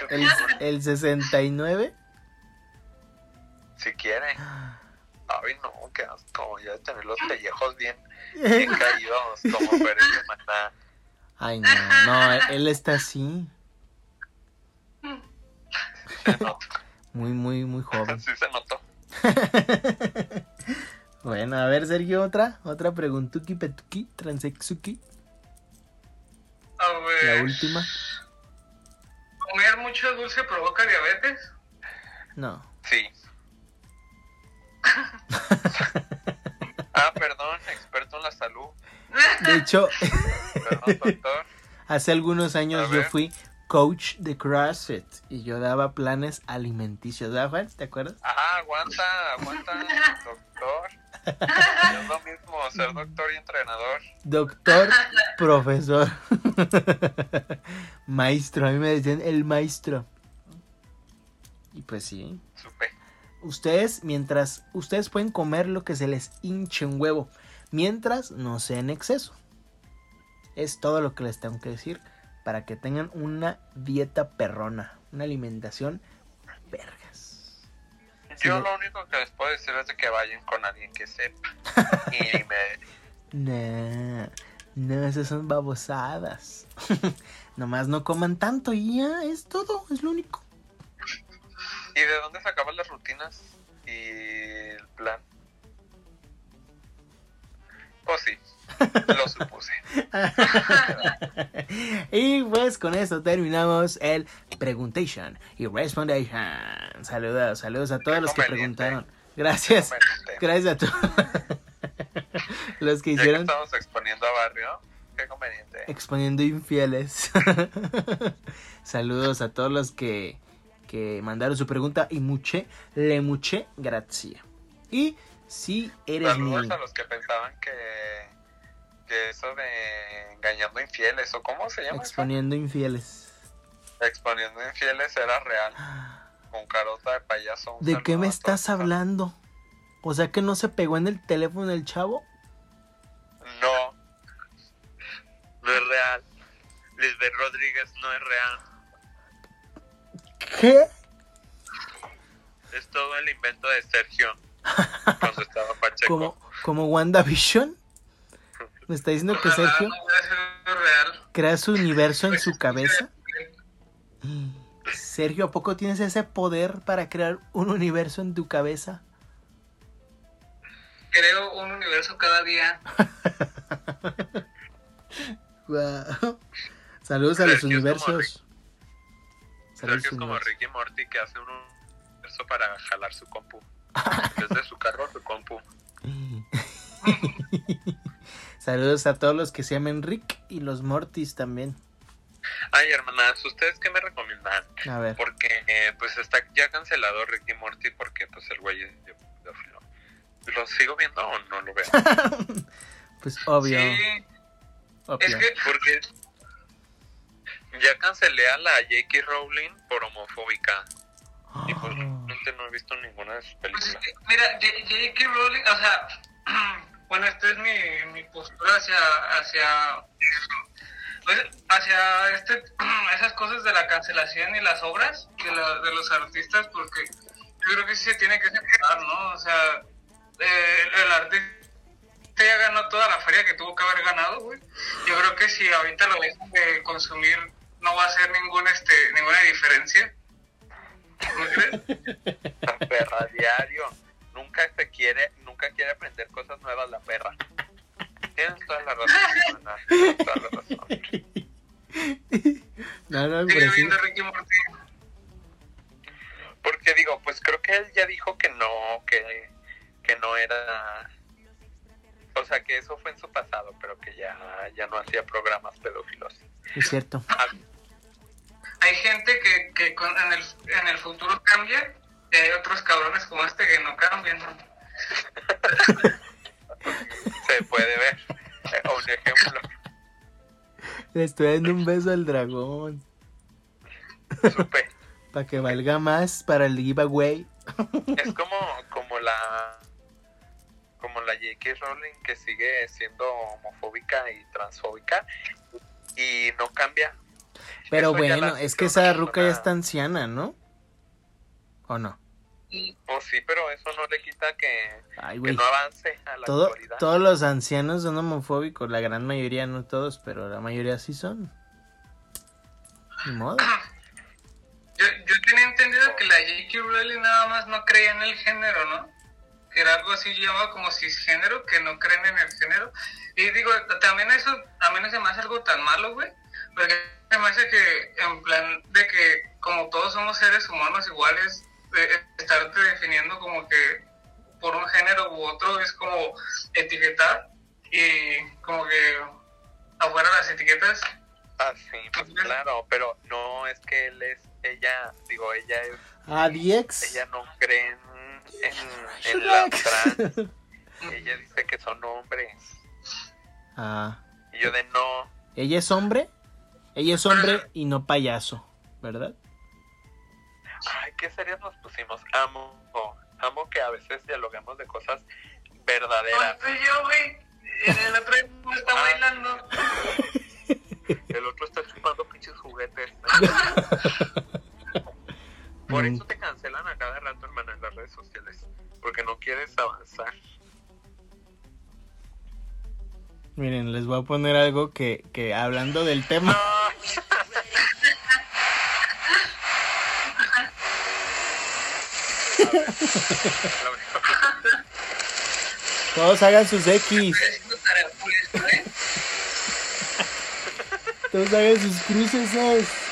el,
no,
el 69.
si quiere. Ay, no, qué asco. Ya de tener los pellejos bien, bien <laughs> caídos, como feria de maná.
Ay, no, no, él está así.
Se notó.
Muy, muy, muy joven.
Sí se notó. <laughs>
Bueno, a ver, Sergio, otra, otra preguntuki petuki, transexuki,
A
la
ver,
última.
¿comer mucho dulce provoca diabetes?
No.
Sí. <laughs> ah, perdón, experto en la salud.
De hecho,
Perdón, doctor. <laughs>
hace algunos años yo fui coach de CrossFit y yo daba planes alimenticios, ¿verdad, Juan? ¿Te acuerdas?
Ah, aguanta, aguanta, doctor. <laughs> Es lo mismo ser doctor y entrenador.
Doctor, profesor, maestro, a mí me decían el maestro. Y pues sí,
Supe.
Ustedes, mientras, ustedes pueden comer lo que se les hinche un huevo, mientras no sea en exceso. Es todo lo que les tengo que decir para que tengan una dieta perrona, una alimentación vergas.
Yo lo único que les puedo decir es de que vayan con alguien que sepa. Y <laughs> me...
Nah, no, esas son babosadas. <laughs> Nomás no coman tanto y ya, es todo, es lo único.
¿Y de dónde sacaban las rutinas y el plan? Pues sí, lo <laughs> supuse.
y pues con esto terminamos el Preguntation y Respondation. Saludos, saludos a todos los que preguntaron. Gracias, gracias a todos <laughs> los que
Ya que
hicieron
estamos exponiendo a barrio, qué conveniente.
exponiendo infieles. <laughs> saludos a todos los que, que mandaron su pregunta y muché, le muché, gracias. Y si eres.
Saludos a los que pensaban que, que eso de engañando infieles, o cómo se llama eso?
Exponiendo infieles.
Exponiendo infieles era real. Con carota de payaso.
¿De qué me estás hablando? O sea que no se pegó en el teléfono el chavo.
No. No es real. Lisbeth Rodríguez no es real.
¿Qué?
Es todo el invento de Sergio. Cuando estaba Pacheco.
¿Como, como WandaVision? ¿Me está diciendo que Sergio
no
crea su universo en su cabeza? Sergio, ¿a poco tienes ese poder para crear un universo en tu cabeza?
Creo un universo cada día. <laughs>
Guau. Saludos a los universos.
Es como. Ricky Morty que hace un universo para jalar su compu. <laughs> Desde su carro a su compu. <laughs>
Saludos a todos los que se llamen Rick y los Mortis también.
Ay, hermanas, ¿ustedes qué me recomiendan?
A ver.
Porque eh, pues está ya cancelado Ricky Morty porque pues el güey es pedófilo. ¿Lo sigo viendo o no lo veo? <laughs>
Pues obvio.
Sí,
obvio.
es que
Porque ya cancelé a la J.K. Rowling por homofóbica. Y pues
Ah.
realmente no he visto ninguna de sus
Pues es
películas.
que, mira, J.K. Rowling, o sea, <clears throat> bueno, esta es mi, mi postura hacia, hacia, pues, hacia este, <clears throat> esas cosas de la cancelación y las obras de, la- de los artistas, porque yo creo que sí se tiene que separar, ¿no? O sea, eh, el artista ya ganó toda la feria que tuvo que haber ganado, güey. Yo creo que si ahorita lo dejan de consumir, no va a hacer ningún, este, ninguna diferencia. ¿No crees?
La perra diario. Nunca se quiere, nunca quiere aprender cosas nuevas la perra. Tienes toda la razón. Tienes toda la razón.
No, no,
Sigue
sí.
viendo Ricky Morty.
Porque digo, pues creo que él ya dijo que no, que, que no era... O sea, que eso fue en su pasado, pero que ya, ya no hacía programas pedófilos.
Es cierto.
Hay gente que, que con- en, el, en el futuro cambia y hay otros cabrones como este que no cambian. ¿no? <laughs>
se puede ver. Eh, Un ejemplo.
Le estoy dando un beso al dragón.
Supe. <laughs>
Para que valga más para el giveaway. <laughs>
Es como, como la como J.K. Rowling que sigue siendo homofóbica y transfóbica y no cambia.
Pero
Eso
bueno, es que esa ruca ya está anciana, ¿no? ¿O no?
Oh, sí, pero eso no le quita que,
Ay,
que
güey.
no avance a la
Todo,
actualidad.
todos los ancianos son homofóbicos, la gran mayoría, no todos, pero la mayoría sí son. Ni modo.
Yo, yo tenía entendido que la J.K. Rowling nada más no creía en el género, ¿no? Que era algo así llamado como cisgénero, que no creen en el género. Y digo, también eso, a mí no se me hace algo tan malo, güey. Porque se me hace que, en plan, de que como todos somos seres humanos iguales, de estarte definiendo como que por un género u otro es como etiquetar y como que afuera las etiquetas
Ah, sí, pues claro, pero no es que él es, ella, digo, ella es,
Adiex.
ella no cree en, en, en la trans. <laughs> Ella dice que son hombres.
Ah,
Y yo de no,
ella es hombre. Ella es hombre y no payaso, ¿verdad?
ay, qué serios nos pusimos. Amo, amo que a veces dialogamos de cosas verdaderas.
soy yo, güey. El otro está
Ah.
bailando.
El otro está chupando pinches juguetes. <laughs> Por
Mm.
eso te cancelan a cada rato, hermana, en las redes sociales. Porque no quieres avanzar.
Miren, les voy a poner algo que, que hablando del tema. Todos hagan sus X. Todos hagan sus cruces.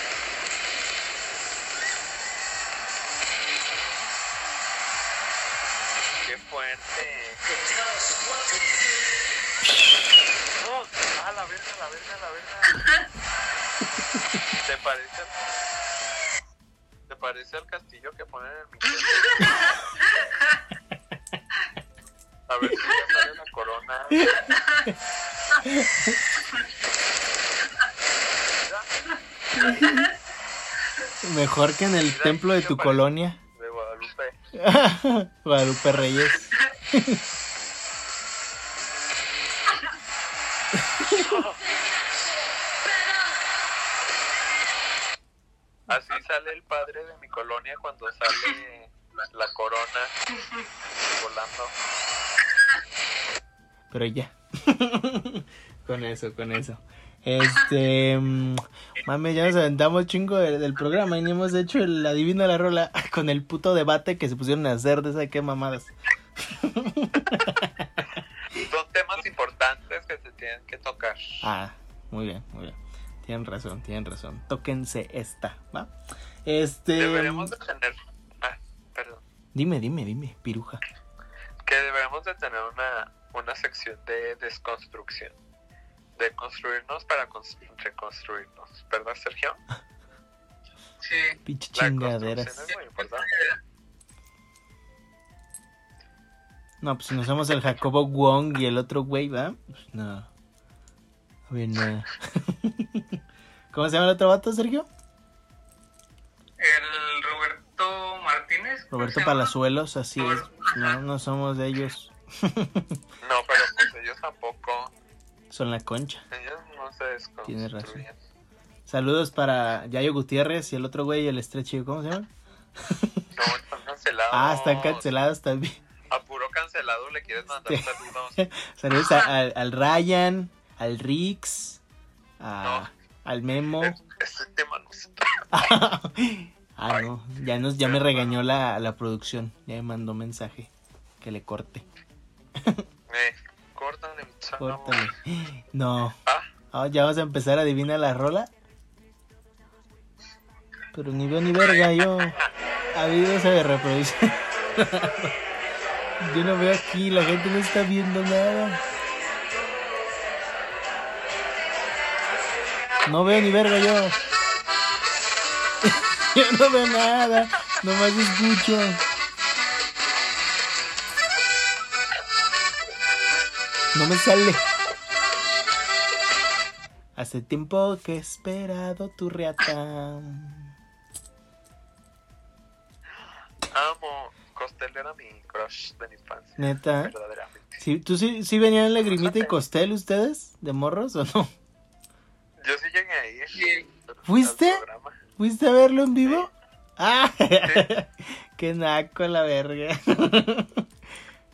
Mejor que en el templo de tu colonia.
De Guadalupe. <laughs>
Guadalupe Reyes.
Así sale el padre de mi colonia cuando sale la, la corona volando.
Pero ya. <laughs> con eso, con eso. Este. mm, Mame, ya nos aventamos chingo del, del programa y ni hemos hecho el adivino la rola con el puto debate que se pusieron a hacer de esa que mamadas.
Son temas importantes que se tienen que tocar.
Ah, muy bien, muy bien. Tienen razón, tienen razón. Tóquense esta, ¿va? Este.
Deberíamos de tener... Ah, perdón.
Dime, dime, dime, piruja.
Que deberíamos de tener una, una sección de desconstrucción. De construirnos para cons- reconstruirnos. ¿Verdad, Sergio?
Sí.
Pinche chingaderas. No, pues si nos somos el Jacobo Wong y el otro güey, ¿va? Pues no. Oye, no. <laughs> ¿Cómo se llama el otro vato, Sergio?
El Roberto Martínez. ¿cómo
Roberto? Palazuelos, así es. No, no somos de ellos. <laughs>
No, pero pues ellos tampoco.
Son la concha.
Ellos no se
Tienes razón. Saludos para Yayo Gutiérrez y el otro güey, el estrecho, ¿cómo se llama?
No, están cancelados.
Ah, están cancelados también.
A puro cancelado le quieres mandar
Sí.
saludos. <laughs>
Saludos a- al, al Ryan, al Rix, a- al Memo.
Es- Este tema no se <laughs>
ah, no, ya, nos, ya me regañó la, la producción. Ya me mandó mensaje que le corte.
Eh, córtale.
Córtale. <gasps> No.
Ah,
Ah, ya vamos a empezar a adivinar la rola. Pero ni veo ni verga, yo. Habido esa de reproducción. <laughs> yo no veo aquí, la gente no está viendo nada. No veo ni verga yo. <laughs> yo no veo nada, nomás escucho. No me sale. Hace tiempo que he esperado tu reata.
amo Costel era mi crush de mi infancia.
Neta.
Verdaderamente.
¿Sí, ¿Tú sí, sí venían en Lagrimita y Costel ustedes? ¿De morros o no?
Yo sí llegué a ir.
Sí.
¿Fuiste? ¿Fuiste a verlo en vivo? ¡Ah! <laughs> ¡Qué naco la verga!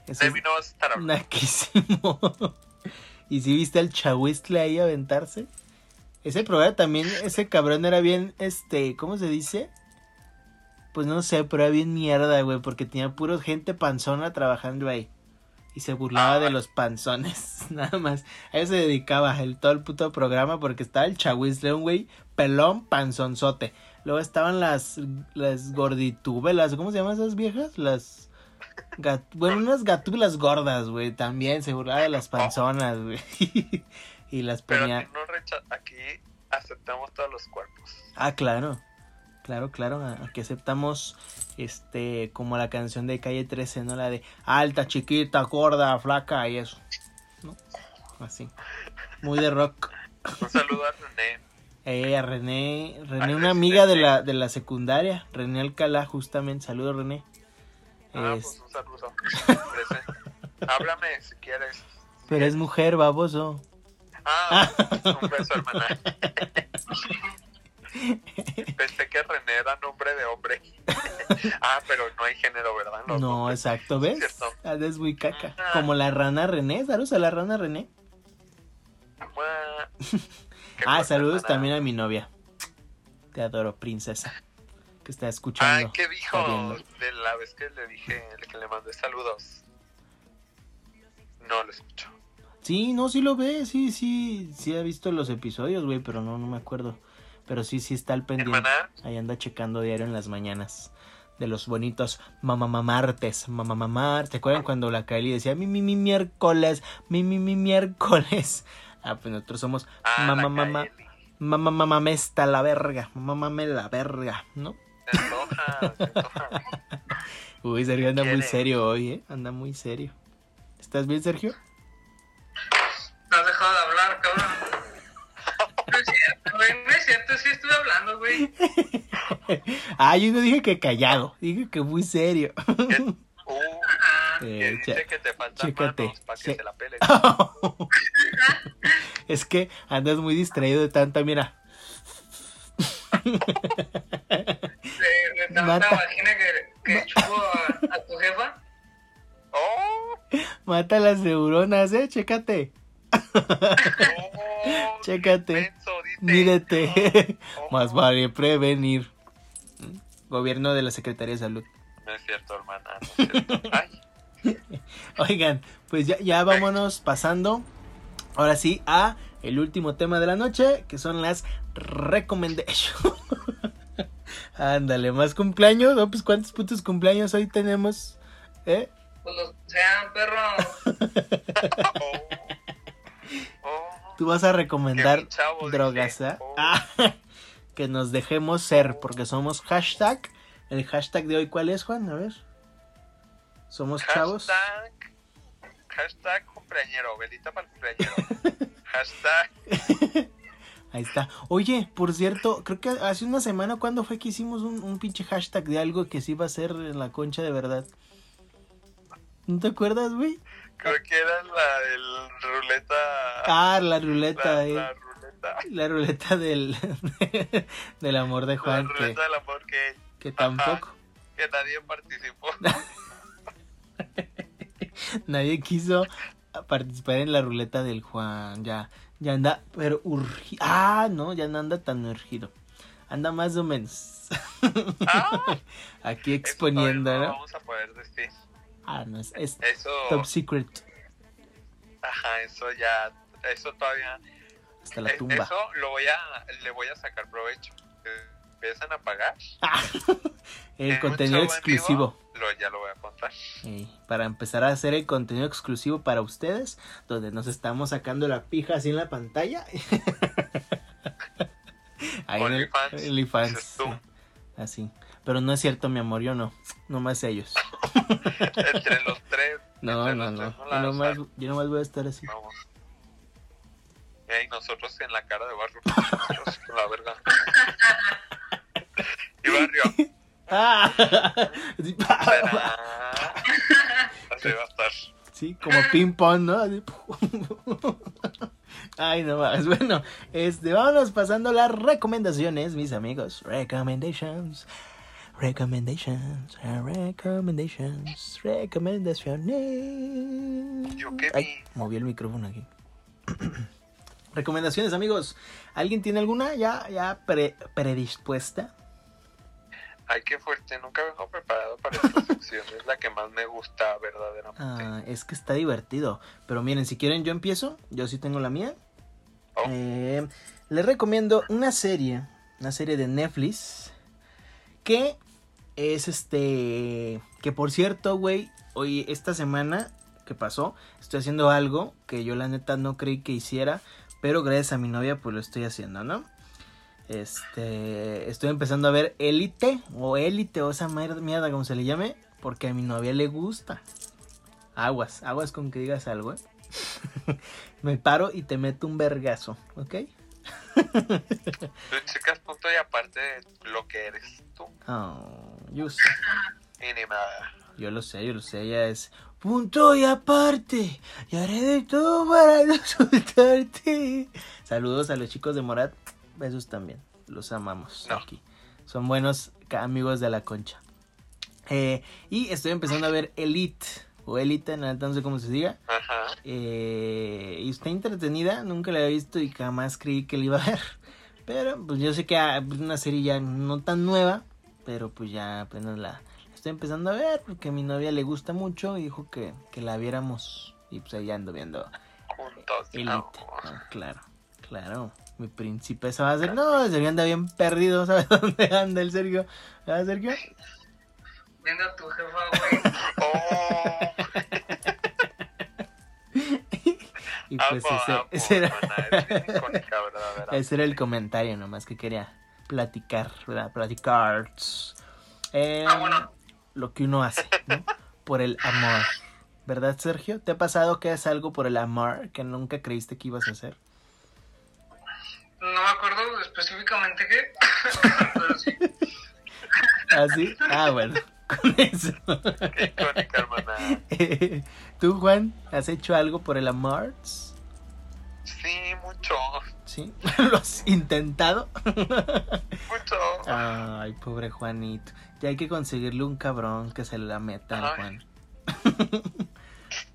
Eso es
mí no vas a estar hablando.
naquísimo. <laughs> ¿Y si viste al chahuistle ahí aventarse? Ese programa también, ese cabrón era bien, este, ¿cómo se dice? Pues no sé, pero era bien mierda, güey, porque tenía puro gente panzona trabajando ahí. Y se burlaba
Ah,
de los panzones, <laughs> nada más. A eso se dedicaba el, todo el puto programa porque estaba el chahuistle, un güey pelón, panzonzote. Luego estaban las, las gorditubelas, ¿cómo se llaman esas viejas? Las... gat- bueno, unas gatúbelas gordas, güey, también se burlaba de las panzonas, güey. <laughs> y las
Pero
ponía...
aquí, no aquí aceptamos todos los cuerpos.
Ah, claro. Claro, claro. Aquí aceptamos, este, como la canción de Calle 13, ¿no? La de alta, chiquita, gorda, flaca y eso. ¿No? Así. Muy de rock.
Un saludo a René.
Eh, a René, René,
Al
una amiga de la, de la secundaria. René Alcalá, justamente. Saludos, René.
Ah,
Es-
pues un saludo. <laughs> Háblame si quieres.
pero es mujer, baboso.
Ah, un beso, hermana. Pensé que René era nombre de hombre. ah, pero no hay género, ¿verdad? Los
No, exacto, ¿ves?
Cierto.
Ah, Es muy caca.
Ah.
Como la rana René. Saludos a la rana René. <laughs> Ah, saludos
hermana.
también a mi novia. Te adoro, princesa. Que está
Ah,
escuchando.
¿qué dijo de la vez que le dije, que le mandé saludos? No lo escucho.
Sí, no, sí lo ve, sí, sí, sí ha visto los episodios, güey, pero no, no me acuerdo. Pero sí, sí está al pendiente.
Hermana,
Ahí anda checando diario en las mañanas. De los bonitos mamamamartes, mamamamar. ¿Te acuerdan cuando la Kylie decía mi, mi, mi, miércoles, mi, mi, mi, miércoles? <laughs> Ah, pues nosotros somos
ah,
mamá,
la
mamá,
Kaeli.
mamá, mamá, me está la verga, mamá, mame la verga, ¿no?
Se antoja, se antoja.
Uy, Sergio anda muy serio hoy, ¿eh? Anda muy serio. ¿Estás bien, Sergio?
No has dejado de hablar, cabrón. No es cierto, güey. No es cierto, sí estuve hablando, güey. <laughs>
ah, yo no dije que callado, dije que muy serio.
¿Qué? <laughs> Uh,
Ah,
Eh,
que dice que te faltan manos para que
Sí.
se la peles. <laughs>
es que andas muy distraído de tanta, mira.
Tanta
Mata.
vagina que, que chupo a, <laughs> a tu jefa.
¡Oh!
Mata las neuronas, eh, chécate.
oh <laughs>
Chécate. Mírete.
Oh. <laughs>
Más vale prevenir. Gobierno de la Secretaría de Salud.
No es cierto, hermana. No es cierto. Ay,
Oigan, pues ya, ya vámonos pasando. Ahora sí a el último tema de la noche, que son las recommendations. Ándale, más cumpleaños. No, pues cuántos putos cumpleaños hoy tenemos. ¿Eh?
Pues los sean, perro.
oh. <laughs> Oh.
Tú vas a recomendar
chavo
drogas, ¿ah?
oh.
Ah, <laughs> que nos dejemos ser, porque somos hashtag. El hashtag de hoy, ¿cuál es, Juan? A ver. Somos chavos.
Hashtag, hashtag cumpleañero, velita para el cumpleañero. <laughs> hashtag,
Ahí está. Oye, por cierto, creo que hace una semana, ¿cuándo fue que hicimos un, un pinche hashtag de algo que sí iba a ser en la concha de verdad? ¿No te acuerdas, güey?
creo que era la del ruleta.
Ah, la ruleta,
la,
eh.
la ruleta.
La ruleta del, <laughs> del amor de
La
Juan, que,
ruleta del amor que,
que tampoco.
que nadie participó. <laughs>
Nadie quiso participar en la ruleta del Juan. Ya, ya anda, pero urgido. Ah, no, ya no anda tan urgido. Anda más o menos.
Ah, <laughs>
Aquí exponiendo, ¿no?
vamos a poder decir.
Ah, no, es, es
Eso,
top secret.
ajá, eso ya, eso todavía.
Hasta la
eh,
tumba.
Eso lo voy a, le voy a sacar provecho. Empiezan a pagar. <laughs>
El contenido exclusivo.
vivo, lo, ya lo voy a contar.
Para empezar a hacer el contenido exclusivo para ustedes, donde nos estamos sacando la pija así en la pantalla. <laughs> Ahí en el
OnlyFans, tú.
sí, Así. Pero no es cierto, mi amor, yo no. No más ellos. <laughs>
Entre los tres.
No, no,
los
no.
tres
Yo nomás,
usan.
yo nomás voy a estar así.
Vamos. Y nosotros en la cara de con la verga. <laughs> Y barrio.
Ah. Así, pa,
¿Será?
pa.
Así va a estar.
Sí, como ping pong, ¿no? Así, <laughs> Ay, no más. Bueno, este, vámonos pasando las recomendaciones, mis amigos. Recommendations. Recommendations. Recommendations. Recomendaciones.
Yo qué
Ay, moví el micrófono aquí. <coughs> Recomendaciones, amigos. ¿Alguien tiene alguna ya, ya pre- predispuesta?
Ay, qué fuerte. Nunca vengo preparado para esta <laughs> sección. Es la que más me gusta, verdaderamente.
Ah, es que está divertido. Pero miren, si quieren yo empiezo. Yo sí tengo la mía.
Oh.
Eh, les recomiendo una serie. Una serie de Netflix. Que es este... Que por cierto, güey. Hoy, esta semana que pasó. Estoy haciendo algo que yo la neta no creí que hiciera. Pero gracias a mi novia pues lo estoy haciendo, ¿no? Este, estoy empezando a ver Élite o Élite o esa mier- mierda como se le llame, porque a mi novia le gusta. Aguas, aguas con que digas algo, ¿eh? <laughs> Me paro y te meto un vergazo, ¿ok?
Tú checas punto y aparte de lo que eres tú.
Oh, yo sé,
Y ni nada.
yo lo sé, yo lo sé, ella es punto y aparte. Y haré de todo para <laughs> no soltarte. Saludos a los chicos de Morat, besos también, los amamos
No.
aquí. Son buenos amigos de la concha. Eh, y estoy empezando a ver Elite, o Elite, no no sé cómo se diga.
Ajá.
Eh, y está entretenida, nunca la había visto y jamás creí que la iba a ver. Pero pues yo sé que ah, es una serie ya no tan nueva, pero pues ya apenas la, la estoy empezando a ver porque a mi novia le gusta mucho y dijo que, que la viéramos. Y pues ahí ando viendo
Juntos.
Elite.
no.
Ah, claro, claro. Mi príncipe se va a hacer. No, el Sergio anda bien perdido, <laughs> ¿sabes dónde anda el Sergio? ¿Ah, Sergio?
Viendo a tu jefa, güey.
Oh. <laughs>
Y pues ese,
amo,
ese era.
icónica, <laughs> verdaderamente.
Ese era el comentario nomás que quería platicar, ¿verdad? Platicar. Eh,
Ah, bueno.
Lo que uno hace, ¿no? Por el amor. ¿Verdad, Sergio? ¿Te ha pasado que es algo por el amor que nunca creíste que ibas a hacer?
No me acuerdo específicamente qué, <laughs> pero sí.
¿Ah, sí? Ah, bueno. <laughs> Con eso.
Qué icónica, hermana. <laughs>
¿Tú, Juan, has hecho algo por el amor?
Sí, mucho.
¿Sí? ¿Lo has intentado?
Mucho.
Ay, pobre Juanito. Ya hay que conseguirle un cabrón que se la meta. Juan.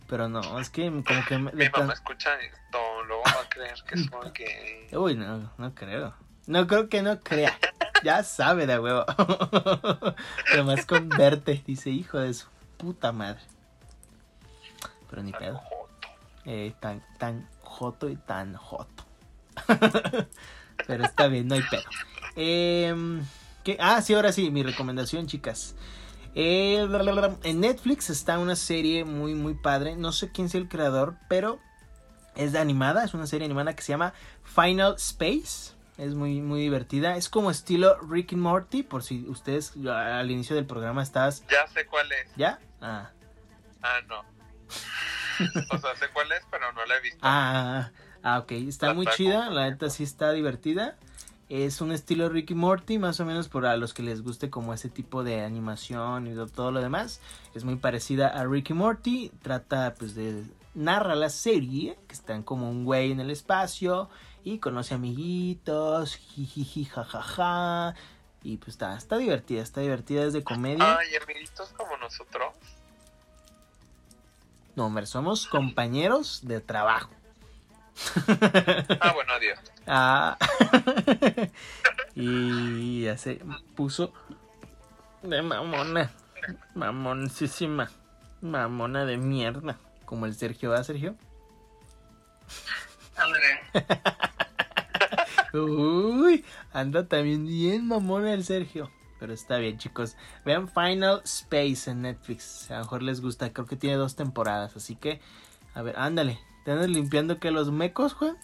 Pero no, es que como que me-
Mi
de tan-
mamá escucha esto, luego va a creer que soy gay. <laughs>
Uy, no, no creo. No creo que no crea. Ya sabe de huevo. <laughs> Además con verte, dice hijo de su puta madre. Pero ni pedo.
Joto.
Eh, tan, tan joto y tan joto. <laughs> Pero está bien, no hay pedo. Em, ¿qué? Ah, sí, ahora sí, mi recomendación, chicas. Eh, en Netflix está una serie muy, muy padre. No sé quién sea el creador, pero es de animada. Es una serie animada que se llama Final Space. Es muy, muy divertida. Es como estilo Rick and Morty. Por si ustedes ah, al inicio del programa estás.
Ya sé cuál es.
¿Ya? Ah.
Ah, no. <laughs> O sea, sé cuál es, pero no la he visto.
Ah, ah, ok. Está muy chida, la neta sí está divertida. Es un estilo Ricky Morty, más o menos por a los que les guste como ese tipo de animación y todo lo demás. Es muy parecida a Ricky Morty. Trata pues de... Narra la serie, que están como un güey en el espacio y conoce amiguitos, jijiji, jajaja. Y pues está, está divertida, está divertida, es de comedia.
Ay, amiguitos como nosotros.
No, hombre, somos compañeros de trabajo.
Ah, bueno, adiós. <laughs>
Ah. <laughs> y ya se puso de mamona. Mamoncísima. Mamona de mierda. Como el Sergio, ¿va, Sergio? <laughs>
Ándale.
Uy, anda también bien mamona el Sergio. Pero está bien, chicos. Vean Final Space en Netflix. A lo mejor les gusta. Creo que tiene dos temporadas. Así que, a ver, ándale. ¿Te andas limpiando que los mecos, Juan?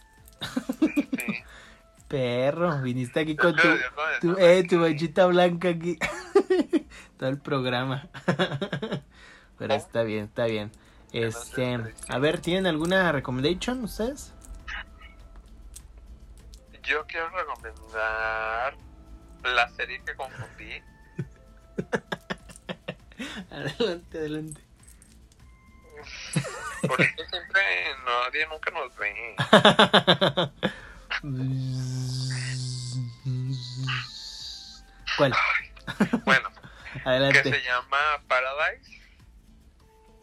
Sí. <laughs>
Perro, viniste aquí con tu, eh, tu manchita blanca aquí. <laughs> Todo el programa. <laughs> Pero está bien, está bien. Este, a ver, ¿tienen alguna recommendation ustedes?
Yo quiero recomendar la serie que confundí.
adelante, adelante.
Por eso siempre nadie nunca nos ve.
¿Cuál?
Bueno, <laughs> que
Adelante.
se llama Paradise.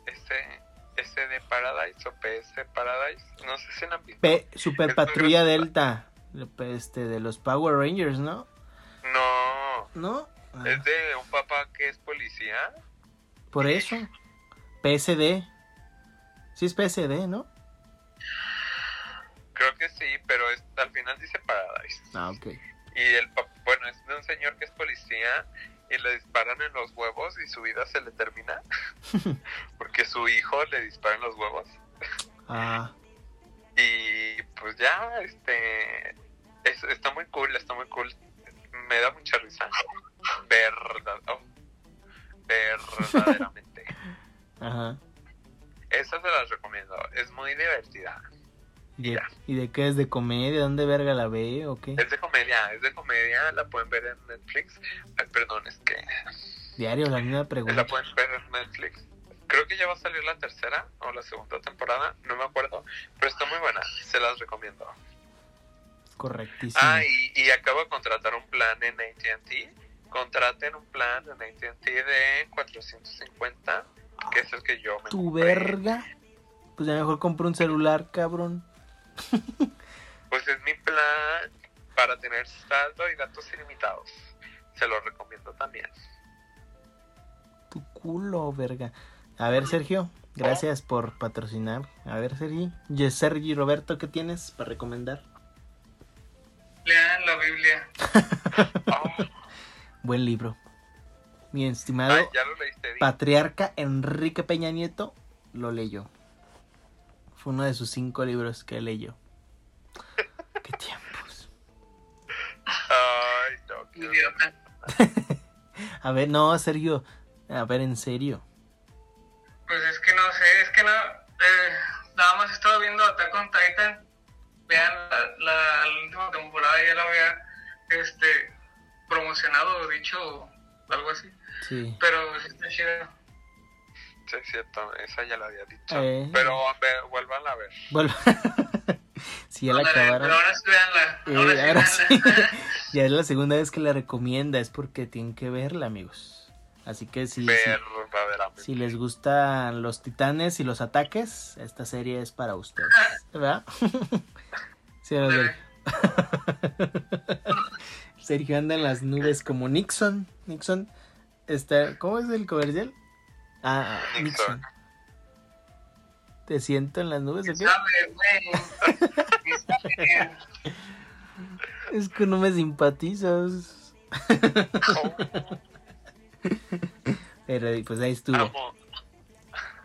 Ese, ese de Paradise o PS Paradise. No sé si han visto.
P Super Patrulla Delta. Este, de los Power Rangers, ¿no?
No,
¿No? Ah,
es de un papá que es policía.
por eso. PSD. Sí es PSD, ¿no?
Creo que sí, pero es- al final dice Paradise.
Ah, ok.
Y el bueno, es de un señor que es policía y le disparan en los huevos y su vida se le termina. <laughs> Porque su hijo le dispara en los huevos.
Ah,
Y pues ya, este. es- está muy cool, está muy cool. Me da mucha risa. Verdad. oh, <laughs> verdaderamente.
ajá.
Esa se las recomiendo. Es muy divertida.
¿Y
Ya.
¿Y de qué es? ¿De comedia? ¿Dónde verga la ve o qué?
Es de comedia, es de comedia. La pueden ver en Netflix. Ay, perdón, es que
Diario, la misma
la
pregunta.
pueden ver en Netflix. Creo que ya va a salir la tercera o la segunda temporada, no me acuerdo, pero está muy buena, se las recomiendo.
Correctísimo.
Ah, y, y acabo de contratar un plan en AT&T. Contraten un plan en AT&T de 450, que es el que yo me
tu
compré.
verga. Pues ya mejor compro un celular, cabrón. <laughs>
Pues es mi plan para tener saldo y datos ilimitados. Se lo recomiendo también.
Tu culo, verga. A ver, Sergio, gracias por patrocinar. A ver, Sergi. Yes, Sergi Roberto, ¿qué tienes para recomendar?
Lean la Biblia. <laughs>
Oh,
Buen libro. Mi estimado
ay, ya lo leíste, Di.
patriarca Enrique Peña Nieto lo leyó. Fue uno de sus cinco libros que leyó. <laughs> Qué tiempos.
Ay, no. <laughs>
A ver, no, Sergio. A ver, en serio. Sí.
Pero sí está chido.
Sí, es cierto, esa ya la había dicho.
Eh.
Pero a ver, vuelvan a ver.
Vuelvo. <laughs> si ya la
Ándale,
acabaron.
Pero ahora sí veanla.
Eh,
Ahora sí
ahora sí.
véanla. <laughs> <laughs>
ya es la segunda vez que la recomienda, es porque tienen que verla, amigos. Así que si, si, les gustan los titanes y los ataques, esta serie es para ustedes. ¿Verdad? sí. Sergio anda en las nubes como Nixon. Nixon está. ¿Cómo es el comercial? Ah, ah, Nixon. ¿Te siento en las nubes o qué? Es que no me simpatizas. <laughs> Pero pues ahí estuvo.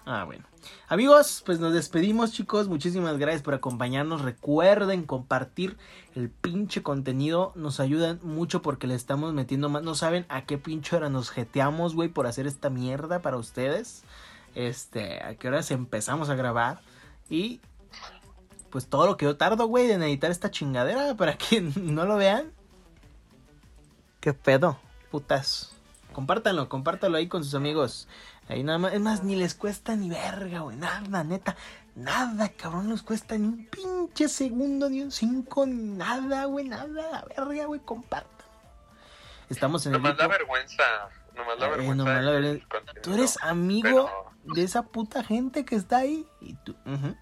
Ah, bueno. Amigos, pues nos despedimos, chicos. Muchísimas gracias por acompañarnos. Recuerden compartir el pinche contenido. Nos ayudan mucho porque le estamos metiendo más. No saben a qué pinche hora nos jeteamos, güey, por hacer esta mierda para ustedes. Este, a qué horas empezamos a grabar. Y pues todo lo que yo tardo, güey, en editar esta chingadera para que <laughs> no lo vean. ¿Qué pedo? Putas. Compártanlo, compártanlo ahí con sus amigos. Ahí nada más, es más, ni les cuesta ni verga, güey, nada, neta, nada, cabrón, les cuesta ni un pinche segundo, ni un cinco, ni nada, güey, nada, la verga, güey, compártanlo. Estamos en el
Nomás vergüenza. Nomás da
Eh,
vergüenza.
nomás la vergüenza. Tú eres amigo
pero- <laughs>
de esa puta gente que está ahí. Y tú, ujú,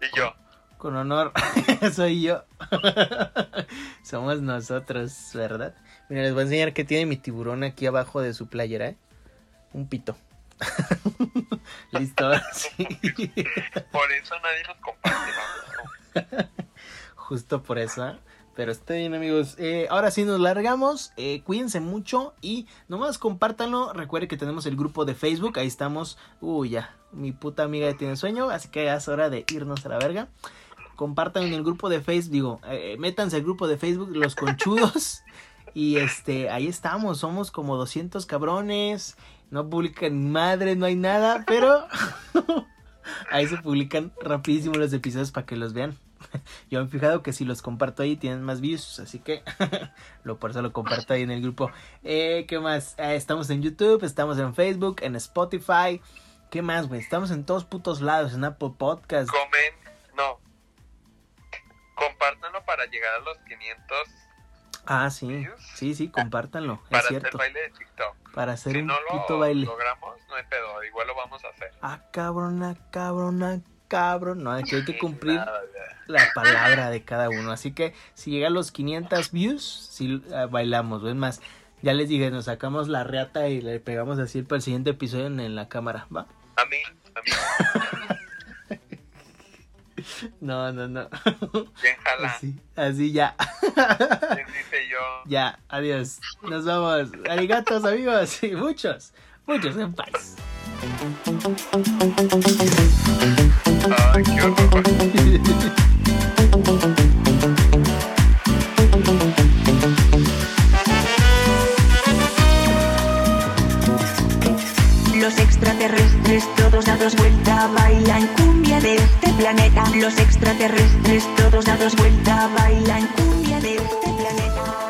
Y yo.
con honor, <laughs> soy yo. <laughs> Somos nosotros, ¿verdad? Mira, les voy a enseñar que tiene mi tiburón aquí abajo de su playera, ¿eh? Un pito. <laughs> Listo, ahora sí. <laughs>
Por eso nadie nos comparte. ¿no? <laughs>
Justo por eso. ¿eh? Pero está bien, amigos. Eh, ahora sí nos largamos. Eh, cuídense mucho y nomás compártanlo. Recuerden que tenemos el grupo de Facebook. Ahí estamos. Uy, ya. Mi puta amiga ya tiene sueño. Así que ya es hora de irnos a la verga. Compartan en el grupo de Facebook. Digo, eh, métanse al grupo de Facebook, Los Conchudos. y este, ahí estamos. Somos como 200 cabrones. No publican madre, no hay nada. Pero <laughs> ahí se publican rapidísimo los episodios para que los vean. Yo me he fijado que si los comparto ahí tienen más views, así que <laughs> lo por eso lo comparto ahí en el grupo. Eh, ¿Qué más? Eh, estamos en YouTube, estamos en Facebook, en Spotify. ¿Qué más, güey? Estamos en todos putos lados, en Apple Podcast.
Comen, no. Compártanlo para llegar a los 500
Ah, sí. Sí, sí, compártanlo, es
para hacer
cierto.
baile de TikTok.
Para hacer
si
un
no lo
puto baile.
logramos, no hay pedo, igual lo vamos a hacer.
Ah, cabrona, cabrona, cabrón. No, aquí hay que cumplir
Nada,
la palabra de cada uno. Así que si llega a los 500 views, si bailamos. Es más, ya les dije, nos sacamos la reata y le pegamos así para el siguiente episodio en, en la cámara. ¿Va?
A mí, a mí, <laughs> <laughs>
No, no, no.
bien jala.
Así, así ya.
¿Quién dice yo? <laughs>
Ya, adiós. Nos vamos. Arigatos, amigos. Y muchos, muchos en paz.
Ay, qué horror. <laughs>
extraterrestres todos dados vuelta bailan cumbia de este planeta. Los extraterrestres todos dados vuelta bailan cumbia de este planeta.